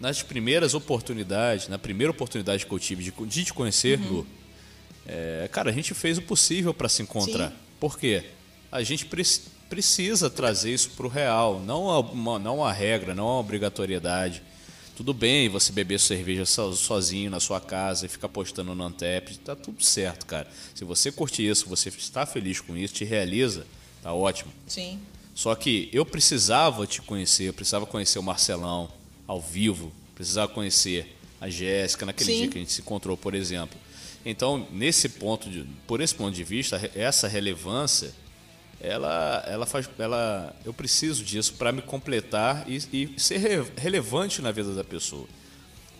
Nas primeiras oportunidades, na primeira oportunidade que eu tive de, de te conhecer, uhum. Lu, é, cara, a gente fez o possível para se encontrar. Sim. Por quê? A gente precisa precisa trazer isso para o real, não uma, não uma regra, não uma obrigatoriedade. Tudo bem você beber cerveja sozinho na sua casa e ficar postando no Antep, tá tudo certo, cara. Se você curte isso, você está feliz com isso, te realiza, tá ótimo. Sim. Só que eu precisava te conhecer, eu precisava conhecer o Marcelão ao vivo, precisava conhecer a Jéssica naquele Sim. dia que a gente se encontrou, por exemplo. Então, nesse ponto de, por esse ponto de vista, essa relevância ela, ela faz, ela, eu preciso disso para me completar e, e ser re, relevante na vida da pessoa,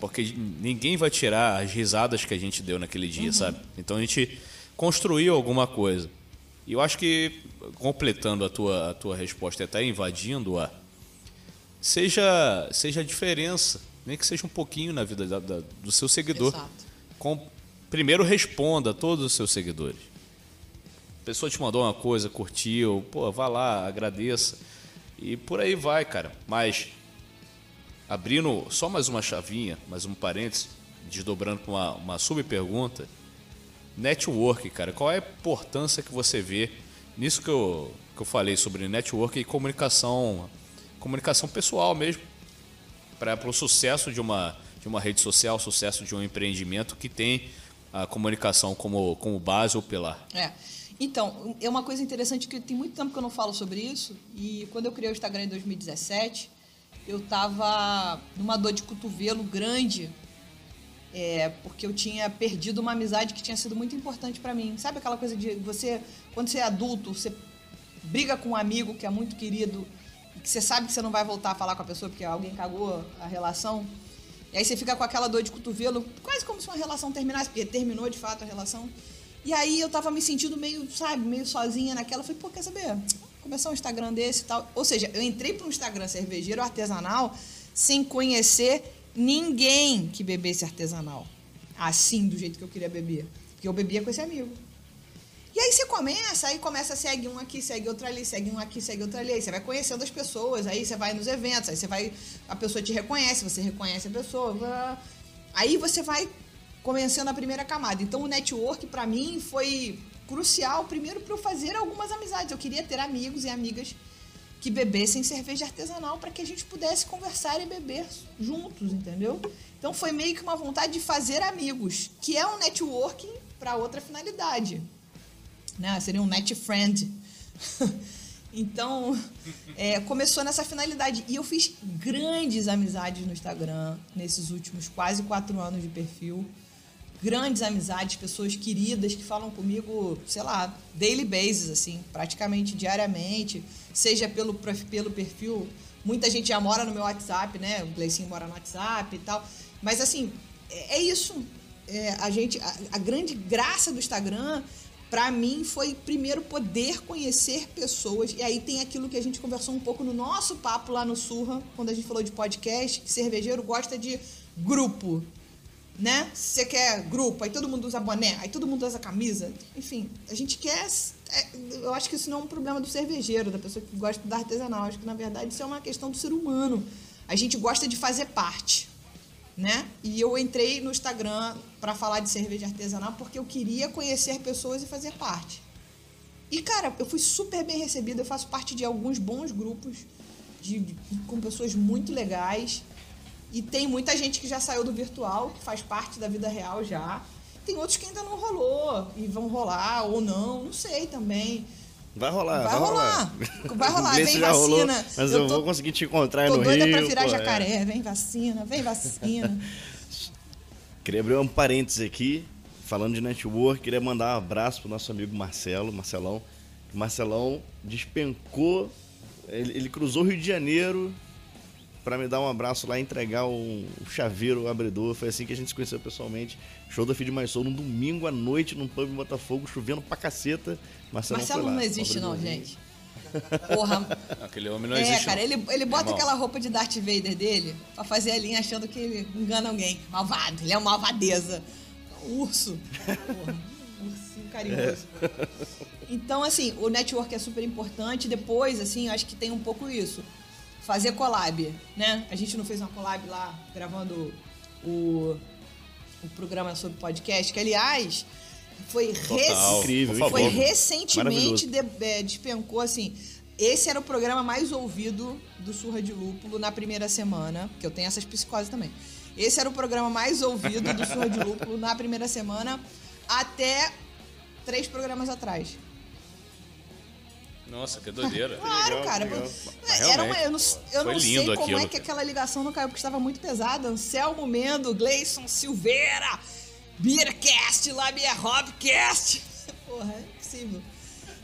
porque ninguém vai tirar as risadas que a gente deu naquele dia, uhum. sabe? Então a gente construiu alguma coisa. E eu acho que completando a tua, a tua resposta, até invadindo a seja seja a diferença, nem que seja um pouquinho na vida da, da, do seu seguidor. Com, primeiro responda a todos os seus seguidores a pessoa te mandou uma coisa, curtiu, pô, vá lá, agradeça. E por aí vai, cara. Mas abrindo só mais uma chavinha, mais um parênteses, desdobrando para uma, uma sub-pergunta. Network, cara, qual é a importância que você vê nisso que eu, que eu falei sobre network e comunicação, comunicação pessoal mesmo, para o sucesso de uma, de uma rede social, sucesso de um empreendimento que tem a comunicação como, como base ou pilar? É. Então, é uma coisa interessante que tem muito tempo que eu não falo sobre isso. E quando eu criei o Instagram em 2017, eu estava numa dor de cotovelo grande, é, porque eu tinha perdido uma amizade que tinha sido muito importante para mim. Sabe aquela coisa de você, quando você é adulto, você briga com um amigo que é muito querido que você sabe que você não vai voltar a falar com a pessoa porque alguém cagou a relação. E aí você fica com aquela dor de cotovelo, quase como se uma relação terminasse, porque terminou de fato a relação. E aí eu tava me sentindo meio, sabe, meio sozinha naquela. Falei, pô, quer saber? Começar um Instagram desse e tal. Ou seja, eu entrei para um Instagram cervejeiro artesanal sem conhecer ninguém que bebesse artesanal. Assim, do jeito que eu queria beber. Porque eu bebia com esse amigo. E aí você começa, aí começa a seguir um aqui, segue outro ali, segue um aqui, segue outro ali. Aí você vai conhecendo as pessoas, aí você vai nos eventos, aí você vai. A pessoa te reconhece, você reconhece a pessoa. Aí você vai convencendo a primeira camada. Então o network para mim foi crucial, primeiro para eu fazer algumas amizades. Eu queria ter amigos e amigas que bebessem cerveja artesanal para que a gente pudesse conversar e beber juntos, entendeu? Então foi meio que uma vontade de fazer amigos, que é um networking para outra finalidade. Né? Seria um net friend. [laughs] então, é, começou nessa finalidade. E eu fiz grandes amizades no Instagram nesses últimos quase quatro anos de perfil grandes amizades, pessoas queridas que falam comigo, sei lá, daily basis, assim, praticamente diariamente, seja pelo, pelo perfil. Muita gente já mora no meu WhatsApp, né? O Gleicinho mora no WhatsApp e tal. Mas, assim, é, é isso. É, a gente, a, a grande graça do Instagram para mim foi primeiro poder conhecer pessoas e aí tem aquilo que a gente conversou um pouco no nosso papo lá no Surra, quando a gente falou de podcast, que cervejeiro gosta de grupo, né? Você quer grupo, aí todo mundo usa boné, aí todo mundo usa camisa. Enfim, a gente quer. É, eu acho que isso não é um problema do cervejeiro, da pessoa que gosta da artesanal. Eu acho que, na verdade, isso é uma questão do ser humano. A gente gosta de fazer parte, né? E eu entrei no Instagram para falar de cerveja artesanal porque eu queria conhecer pessoas e fazer parte. E, cara, eu fui super bem recebida. Eu faço parte de alguns bons grupos de, de com pessoas muito legais. E tem muita gente que já saiu do virtual, que faz parte da vida real já. Tem outros que ainda não rolou e vão rolar ou não, não sei também. Vai rolar, vai, vai rolar. rolar. Vai rolar, [laughs] vem vacina. Rolou, mas eu, tô, vou conseguir te encontrar no Rio. Tô doida pra virar pô, é. jacaré, é. vem vacina, vem vacina. [laughs] queria abrir um parênteses aqui, falando de network, queria mandar um abraço pro nosso amigo Marcelo, Marcelão. Marcelão despencou, ele, ele cruzou o Rio de Janeiro, para me dar um abraço lá e entregar um, chaveiro abridor. Foi assim que a gente se conheceu pessoalmente. Show da Feed Mais Soul num domingo à noite num pub em Botafogo, chovendo pra caceta. Marcelo, Marcelo não, não existe, não, gente. [laughs] Porra. Aquele homem não é, existe. É, cara, ele, ele bota aquela roupa de Darth Vader dele pra fazer a linha achando que ele engana alguém. Malvado, ele é uma malvadeza. Um urso. Porra, um ursinho carinhoso. É. Então, assim, o network é super importante. Depois, assim, acho que tem um pouco isso fazer collab, né? A gente não fez uma collab lá gravando o, o programa sobre podcast, que aliás foi, rec... Incrível, foi recentemente de, é, despencou assim. Esse era o programa mais ouvido do Surra de Lúpulo na primeira semana, que eu tenho essas psicoses também. Esse era o programa mais ouvido do Surra de Lúpulo na primeira semana até três programas atrás. Nossa, que doideira. Claro, legal, cara. Legal. Era uma, eu não, eu não sei como aquilo. é que aquela ligação não caiu, porque estava muito pesada. Anselmo Mendo, Gleison Silveira, Beercast, lá minha Hobcast. [laughs] Porra, é impossível.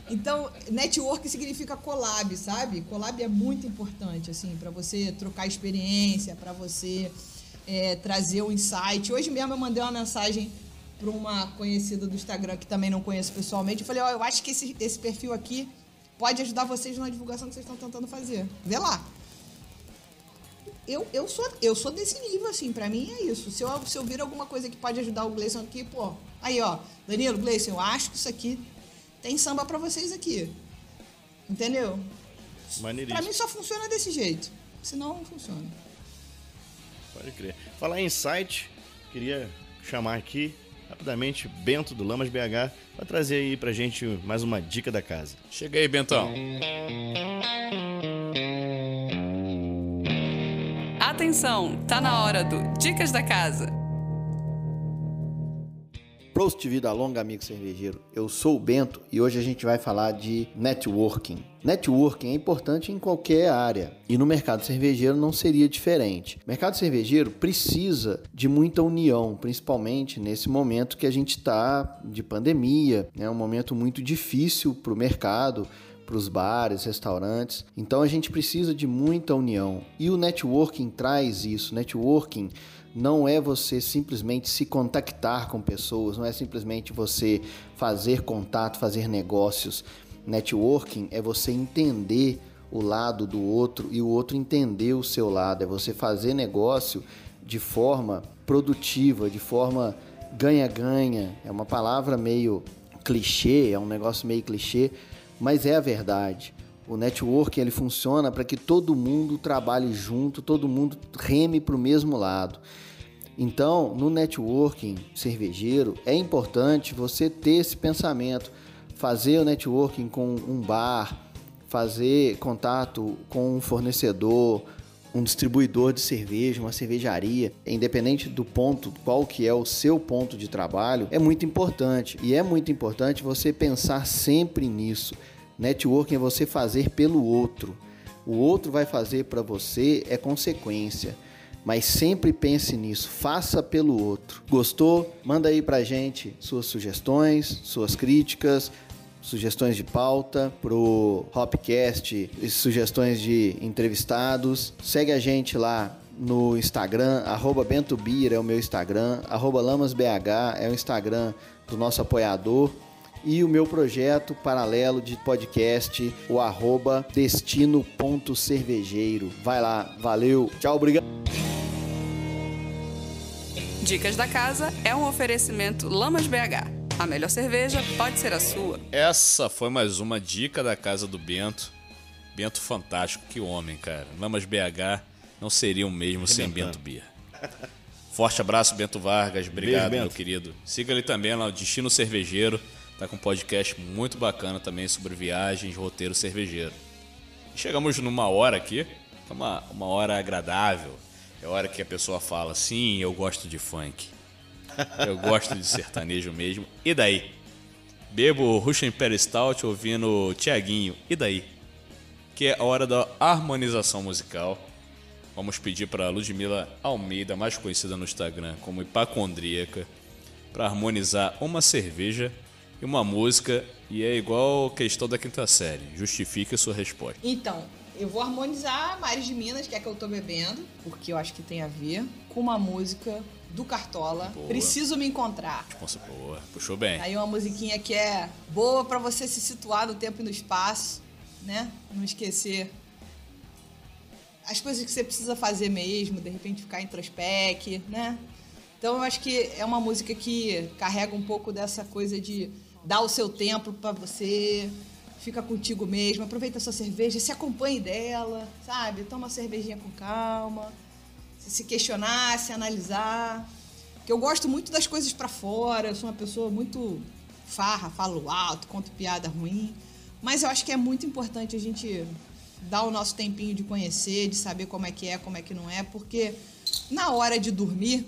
Então, network significa collab, sabe? Collab é muito importante, assim, para você trocar experiência, para você é, trazer o insight. Hoje mesmo eu mandei uma mensagem para uma conhecida do Instagram que também não conheço pessoalmente. Eu falei, ó, oh, eu acho que esse, esse perfil aqui pode ajudar vocês na divulgação que vocês estão tentando fazer. Vê lá. Eu, eu, sou, eu sou desse nível, assim, pra mim é isso. Se eu, se eu vir alguma coisa que pode ajudar o Gleison aqui, pô. Aí, ó, Danilo, Gleison, eu acho que isso aqui tem samba pra vocês aqui. Entendeu? Pra mim só funciona desse jeito. Senão não funciona. Pode crer. Falar em site, queria chamar aqui rapidamente Bento do Lamas BH para trazer aí pra gente mais uma dica da casa. Chega aí, Bentão. Atenção, tá na hora do Dicas da Casa. Prost Vida Longa, amigo cervejeiro. Eu sou o Bento e hoje a gente vai falar de networking. Networking é importante em qualquer área e no mercado cervejeiro não seria diferente. O mercado cervejeiro precisa de muita união, principalmente nesse momento que a gente está de pandemia, é né? um momento muito difícil para o mercado para os bares, restaurantes. Então a gente precisa de muita união e o networking traz isso. Networking não é você simplesmente se contactar com pessoas, não é simplesmente você fazer contato, fazer negócios. Networking é você entender o lado do outro e o outro entender o seu lado, é você fazer negócio de forma produtiva, de forma ganha-ganha. É uma palavra meio clichê, é um negócio meio clichê, mas é a verdade. O networking ele funciona para que todo mundo trabalhe junto, todo mundo reme para o mesmo lado. Então, no networking cervejeiro, é importante você ter esse pensamento, fazer o networking com um bar, fazer contato com um fornecedor, um distribuidor de cerveja, uma cervejaria, independente do ponto, qual que é o seu ponto de trabalho, é muito importante. E é muito importante você pensar sempre nisso. Networking é você fazer pelo outro. O outro vai fazer para você é consequência mas sempre pense nisso, faça pelo outro. Gostou? Manda aí pra gente suas sugestões, suas críticas, sugestões de pauta pro Hopcast, sugestões de entrevistados. Segue a gente lá no Instagram, arroba BentoBir é o meu Instagram, arroba LamasBH é o Instagram do nosso apoiador e o meu projeto paralelo de podcast, o arroba destino.cervejeiro. Vai lá, valeu, tchau, obrigado. Dicas da Casa é um oferecimento Lamas BH. A melhor cerveja pode ser a sua. Essa foi mais uma dica da casa do Bento. Bento fantástico, que homem, cara. Lamas BH não seria o mesmo sem Bento Bia. Forte abraço, Bento Vargas. Obrigado, Beijo, meu querido. Siga ele também lá no Destino Cervejeiro. Tá com um podcast muito bacana também sobre viagens, roteiro cervejeiro. Chegamos numa hora aqui, uma, uma hora agradável é hora que a pessoa fala, sim, eu gosto de funk. [laughs] Eu gosto de sertanejo mesmo. E daí? Bebo Russian Imperial Stout ouvindo Tiaguinho. E daí? Que é a hora da harmonização musical. Vamos pedir para Ludmila Almeida, mais conhecida no Instagram como Hipacondríaca, para harmonizar uma cerveja e uma música. E é igual a questão da quinta série. Justifique a sua resposta. Então, eu vou harmonizar Mares de Minas, que é que eu tô bebendo, porque eu acho que tem a ver, com uma música do Cartola. Boa. Preciso me encontrar. Boa, puxou bem. Aí uma musiquinha que é boa para você se situar no tempo e no espaço, né? Não esquecer as coisas que você precisa fazer mesmo, de repente ficar introspec, né? Então eu acho que é uma música que carrega um pouco dessa coisa de dar o seu tempo para você fica contigo mesmo, aproveita a sua cerveja, se acompanhe dela, sabe? Toma uma cervejinha com calma, se questionar, se analisar. Que eu gosto muito das coisas para fora, eu sou uma pessoa muito farra, falo alto, conto piada ruim, mas eu acho que é muito importante a gente dar o nosso tempinho de conhecer, de saber como é que é, como é que não é, porque na hora de dormir,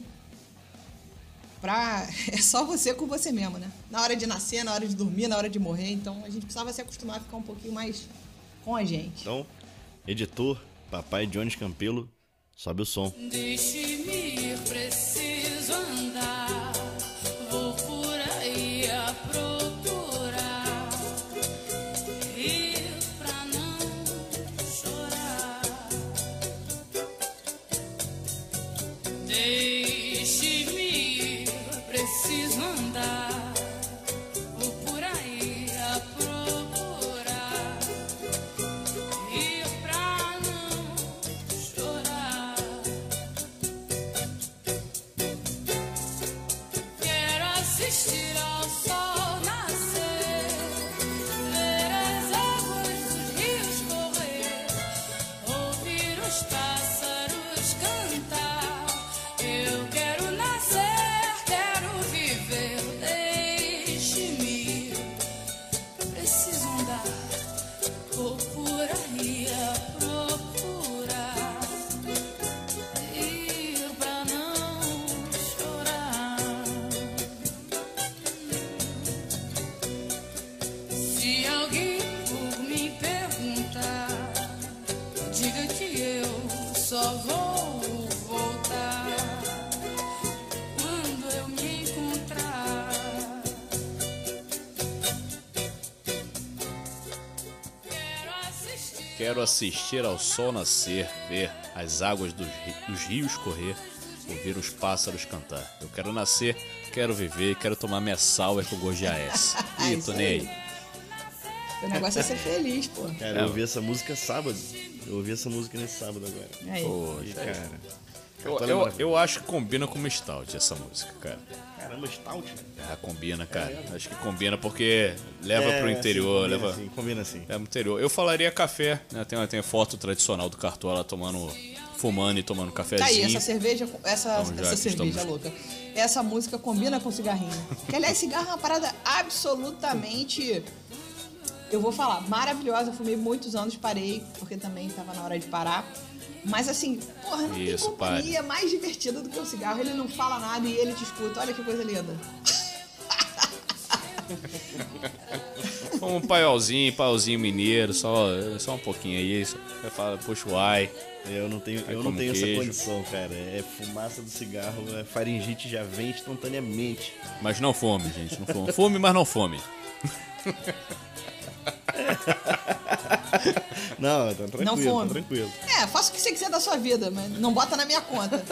pra... [laughs] é só você com você mesmo, né? Na hora de nascer, na hora de dormir, na hora de morrer. Então a gente precisava se acostumar a ficar um pouquinho mais com a gente. Então, editor, papai Jones Campelo, sobe o som. Deixe-me assistir. Ao sol nascer, ver as águas dos, dos rios correr, ouvir os pássaros cantar. Eu quero nascer, quero viver, quero tomar minha salva com gosto de AS. Ih, tô nem aí. O negócio é ser feliz, pô. Cara, eu ouvi essa música sábado. Eu ouvi essa música nesse sábado agora. Aí. E, cara. Eu, é eu, eu acho que combina com uma stout essa música, cara. Caramba, stout. Ah, combina, cara. Acho que combina porque leva pro É, interior, sim, combina leva. assim, combina assim. É pro interior. Eu falaria café, né? Tem, tem a foto tradicional do Cartola tomando. fumando e tomando cafezinho. Tá aí, essa cerveja, essa, Então, essa cerveja estamos- louca. Essa música combina com cigarrinho. Que, aliás, cigarro é uma parada absolutamente. Eu vou falar, maravilhosa. Fumei muitos anos, parei, porque também tava na hora de parar. Mas assim, porra, não Isso, tem companhia mais divertida do que o cigarro. Ele não fala nada e ele te escuta. Olha que coisa linda. [laughs] Um paiolzinho, paiolzinho mineiro, só, só um pouquinho aí. Eu falo, puxa o ai. Eu não tenho, eu não tenho essa condição, cara. É fumaça do cigarro, é faringite já vem instantaneamente. Mas não fome, gente. Não fome. Fome, mas não fome. [laughs] [laughs] Não, tá tranquilo, Não tá tranquilo. É, faça o que você quiser da sua vida, mas não bota na minha conta. [laughs]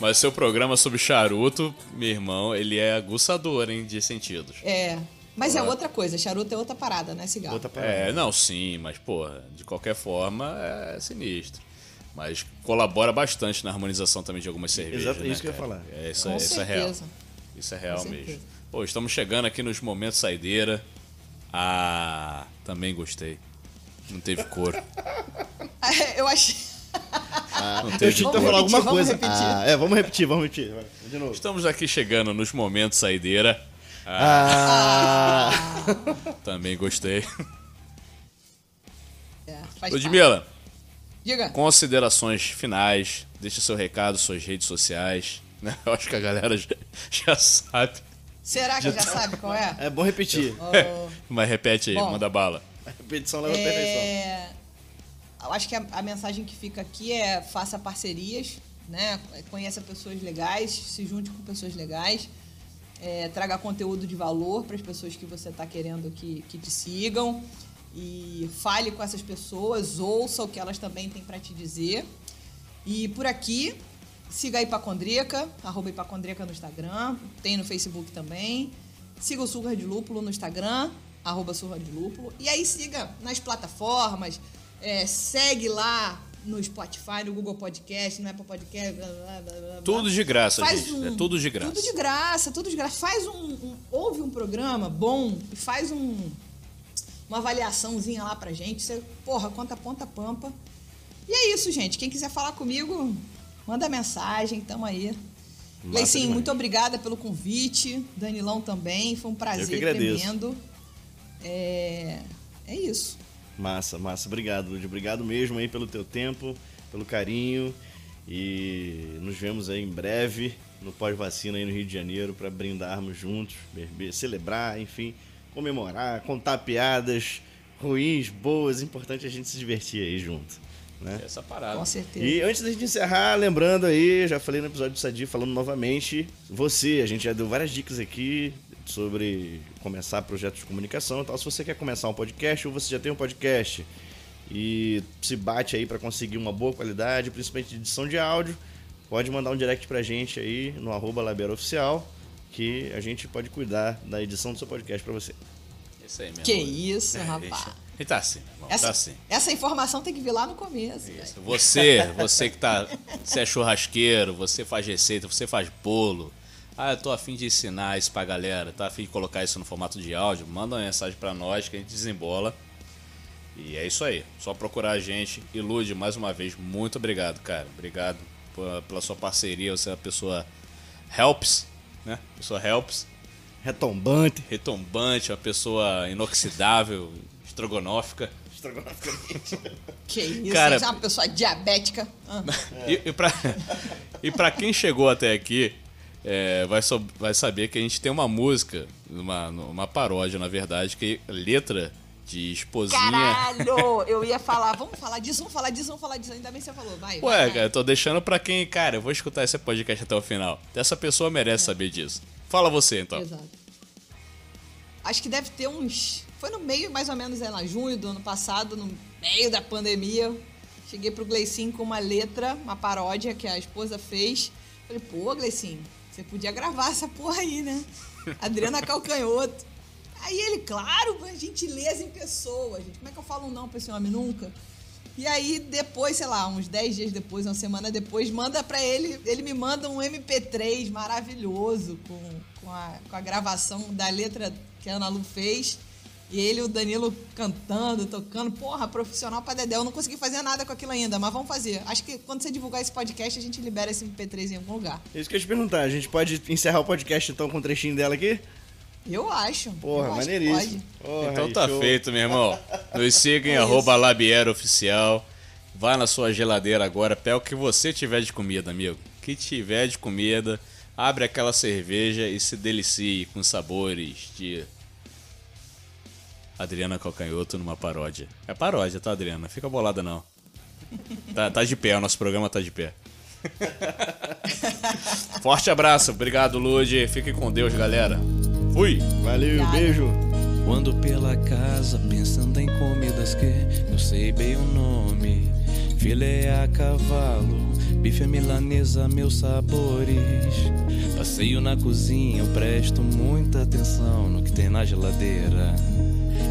Mas seu programa sobre charuto, meu irmão, ele é aguçador, hein, de sentidos. É. Mas é outra coisa, charuto é outra parada, né, cigarro? Outra parada. É, não, sim, mas, porra, de qualquer forma, é sinistro. Mas colabora bastante na harmonização também de algumas cervejas. Exato, né, isso que eu ia cara? falar. É, isso, Com é, isso é real. Isso é real Com mesmo. Pô, estamos chegando aqui nos momentos saideira. Ah, também gostei. Não teve cor. [laughs] Eu achei. Não Eu teve Vamos falar repetir, alguma vamos coisa. repetir. Ah, é, vamos repetir, vamos repetir. Vai, De novo. Estamos aqui chegando nos momentos saideira. Ah, [laughs] Também gostei. É. Ludmilla, Diga. considerações finais. Deixa seu recado, suas redes sociais. [laughs] Eu acho que a galera já, já sabe. Será que já sabe qual é? é bom repetir. [laughs] Mas repete aí, Bom. manda bala. A repetição leva à perfeição. É, eu acho que a, a mensagem que fica aqui é faça parcerias, né? Conheça pessoas legais, se junte com pessoas legais, é, traga conteúdo de valor para as pessoas que você está querendo que, que te sigam e fale com essas pessoas, ouça o que elas também têm para te dizer. E por aqui, siga a Hipacondríaca, arroba Hipacondríaca no Instagram, tem no Facebook também. Siga o Surra de Lúpulo no Instagram, arroba Surra de Lúpulo. E aí siga nas plataformas, é, segue lá no Spotify, no Google Podcast, no Apple Podcast, blá, blá, blá, blá. Tudo de graça, Faz gente. um- É tudo de graça. Tudo de graça, tudo de graça. Faz um, um- ouve um programa bom e faz um, uma avaliaçãozinha lá pra gente. Você, porra, conta ponta pampa. E é isso, gente. Quem quiser falar comigo, manda mensagem, tamo aí. Massa Leicinho, demais. muito obrigada pelo convite. Danilão também, foi um prazer tremendo. É, é isso. Massa, massa. Obrigado, Lud. Obrigado mesmo aí pelo teu tempo, pelo carinho. E nos vemos aí em breve no pós-vacina aí no Rio de Janeiro para brindarmos juntos, beber, celebrar, enfim, comemorar, contar piadas ruins, boas. Importante a gente se divertir aí junto, né? Essa parada. Com certeza. E antes da gente encerrar, lembrando aí, já falei no episódio do Sadi, falando novamente, você, a gente já deu várias dicas aqui sobre começar projetos de comunicação e tal. Se você quer começar um podcast ou você já tem um podcast e se bate aí para conseguir uma boa qualidade, principalmente de edição de áudio, pode mandar um direct pra gente aí no arroba Labero Oficial, que a gente pode cuidar da edição do seu podcast para você. Isso aí mesmo. Que isso, É, rapaz. E tá assim, tá Essa, assim. essa informação tem que vir lá no começo. Isso. Você, você que tá. Você é churrasqueiro, você faz receita, você faz bolo. Ah, eu tô afim de ensinar isso pra galera, tá afim de colocar isso no formato de áudio, manda uma mensagem pra nós que a gente desembola. E é isso aí. Só procurar a gente. Ilude, mais uma vez, muito obrigado, cara. Obrigado pela sua parceria. Você é uma pessoa helps, né? Pessoa helps, Retombante. retombante, uma pessoa inoxidável, estrogonófica. Que isso, Cara- você é uma pessoa diabética. Ah. [laughs] E, e, pra, e pra quem chegou até aqui, é, vai, so- vai saber que a gente tem uma música, uma, uma paródia, na verdade, que é letra de esposinha. Caralho! [laughs] Eu ia falar, vamos falar disso, vamos falar disso, vamos falar disso. Ainda bem que você falou, vai. Ué, vai. cara, eu tô deixando pra quem, cara, eu vou escutar esse podcast até o final. Essa pessoa merece saber disso. Fala você, então. Exato. Acho que deve ter uns. Foi no meio, mais ou menos, é lá, junho do ano passado, no meio da pandemia. Cheguei pro Gleicinho com uma letra, uma paródia que a esposa fez Falei, pô, Gleicinho, você podia gravar essa porra aí, né? [laughs] Adriana Calcanhoto. Aí ele, claro, gentileza em pessoa, gente. Como é que eu falo um não pra esse homem? Nunca. E aí, depois, sei lá, uns 10 dias depois, uma semana depois, manda pra ele, ele me manda um MP3 maravilhoso com, com, a, com a gravação da letra que a Ana Lu fez. E ele e o Danilo cantando, tocando. Porra, profissional pra Dedé. Eu não consegui fazer nada com aquilo ainda, mas vamos fazer. Acho que quando você divulgar esse podcast, a gente libera esse MP3 em algum lugar. Isso que eu ia te perguntar. A gente pode encerrar o podcast então com um trechinho dela aqui? Eu acho. Porra, eu acho que maneiríssimo. pode. Porra, Então tá show. feito, meu irmão. Nos siga em É arroba Labiero Oficial. Vá na sua geladeira agora, pega o que você tiver de comida, amigo. O que tiver de comida, abre aquela cerveja e se delicie com sabores de Adriana Calcanhoto numa paródia. É paródia, tá, Adriana? Fica bolada não. Tá, tá de pé, o nosso programa tá de pé. [laughs] Forte abraço, obrigado, Lude. Fique com Deus, galera. Fui! Valeu, beijo. Quando pela casa, pensando em comidas que eu sei bem o nome. Filé a cavalo, bife à milanesa, meus sabores. Passeio na cozinha, eu presto muita atenção no que tem na geladeira.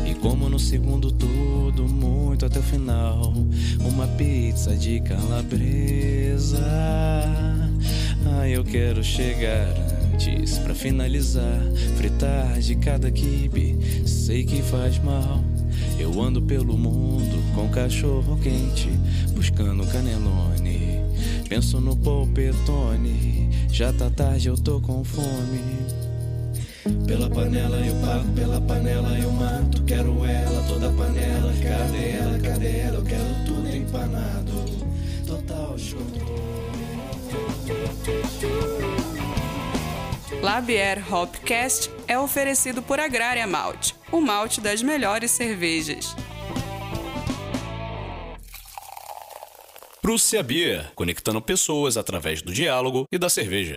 E como no segundo tudo, muito até o final. Uma pizza de calabresa. Ah, eu quero chegar antes pra finalizar. Fritar de cada quibe, sei que faz mal. Eu ando pelo mundo com cachorro quente, buscando canelone. Penso no polpetone, já tá tarde, eu tô com fome. Pela panela eu pago, pela panela eu mato. Quero ela, toda a panela. Cadê ela, cadê ela? Eu quero tudo empanado. Total descontrole. Labier Hopcast é oferecido por Agrária Malte, o malte das melhores cervejas. Prússia Beer, conectando pessoas através do diálogo e da cerveja.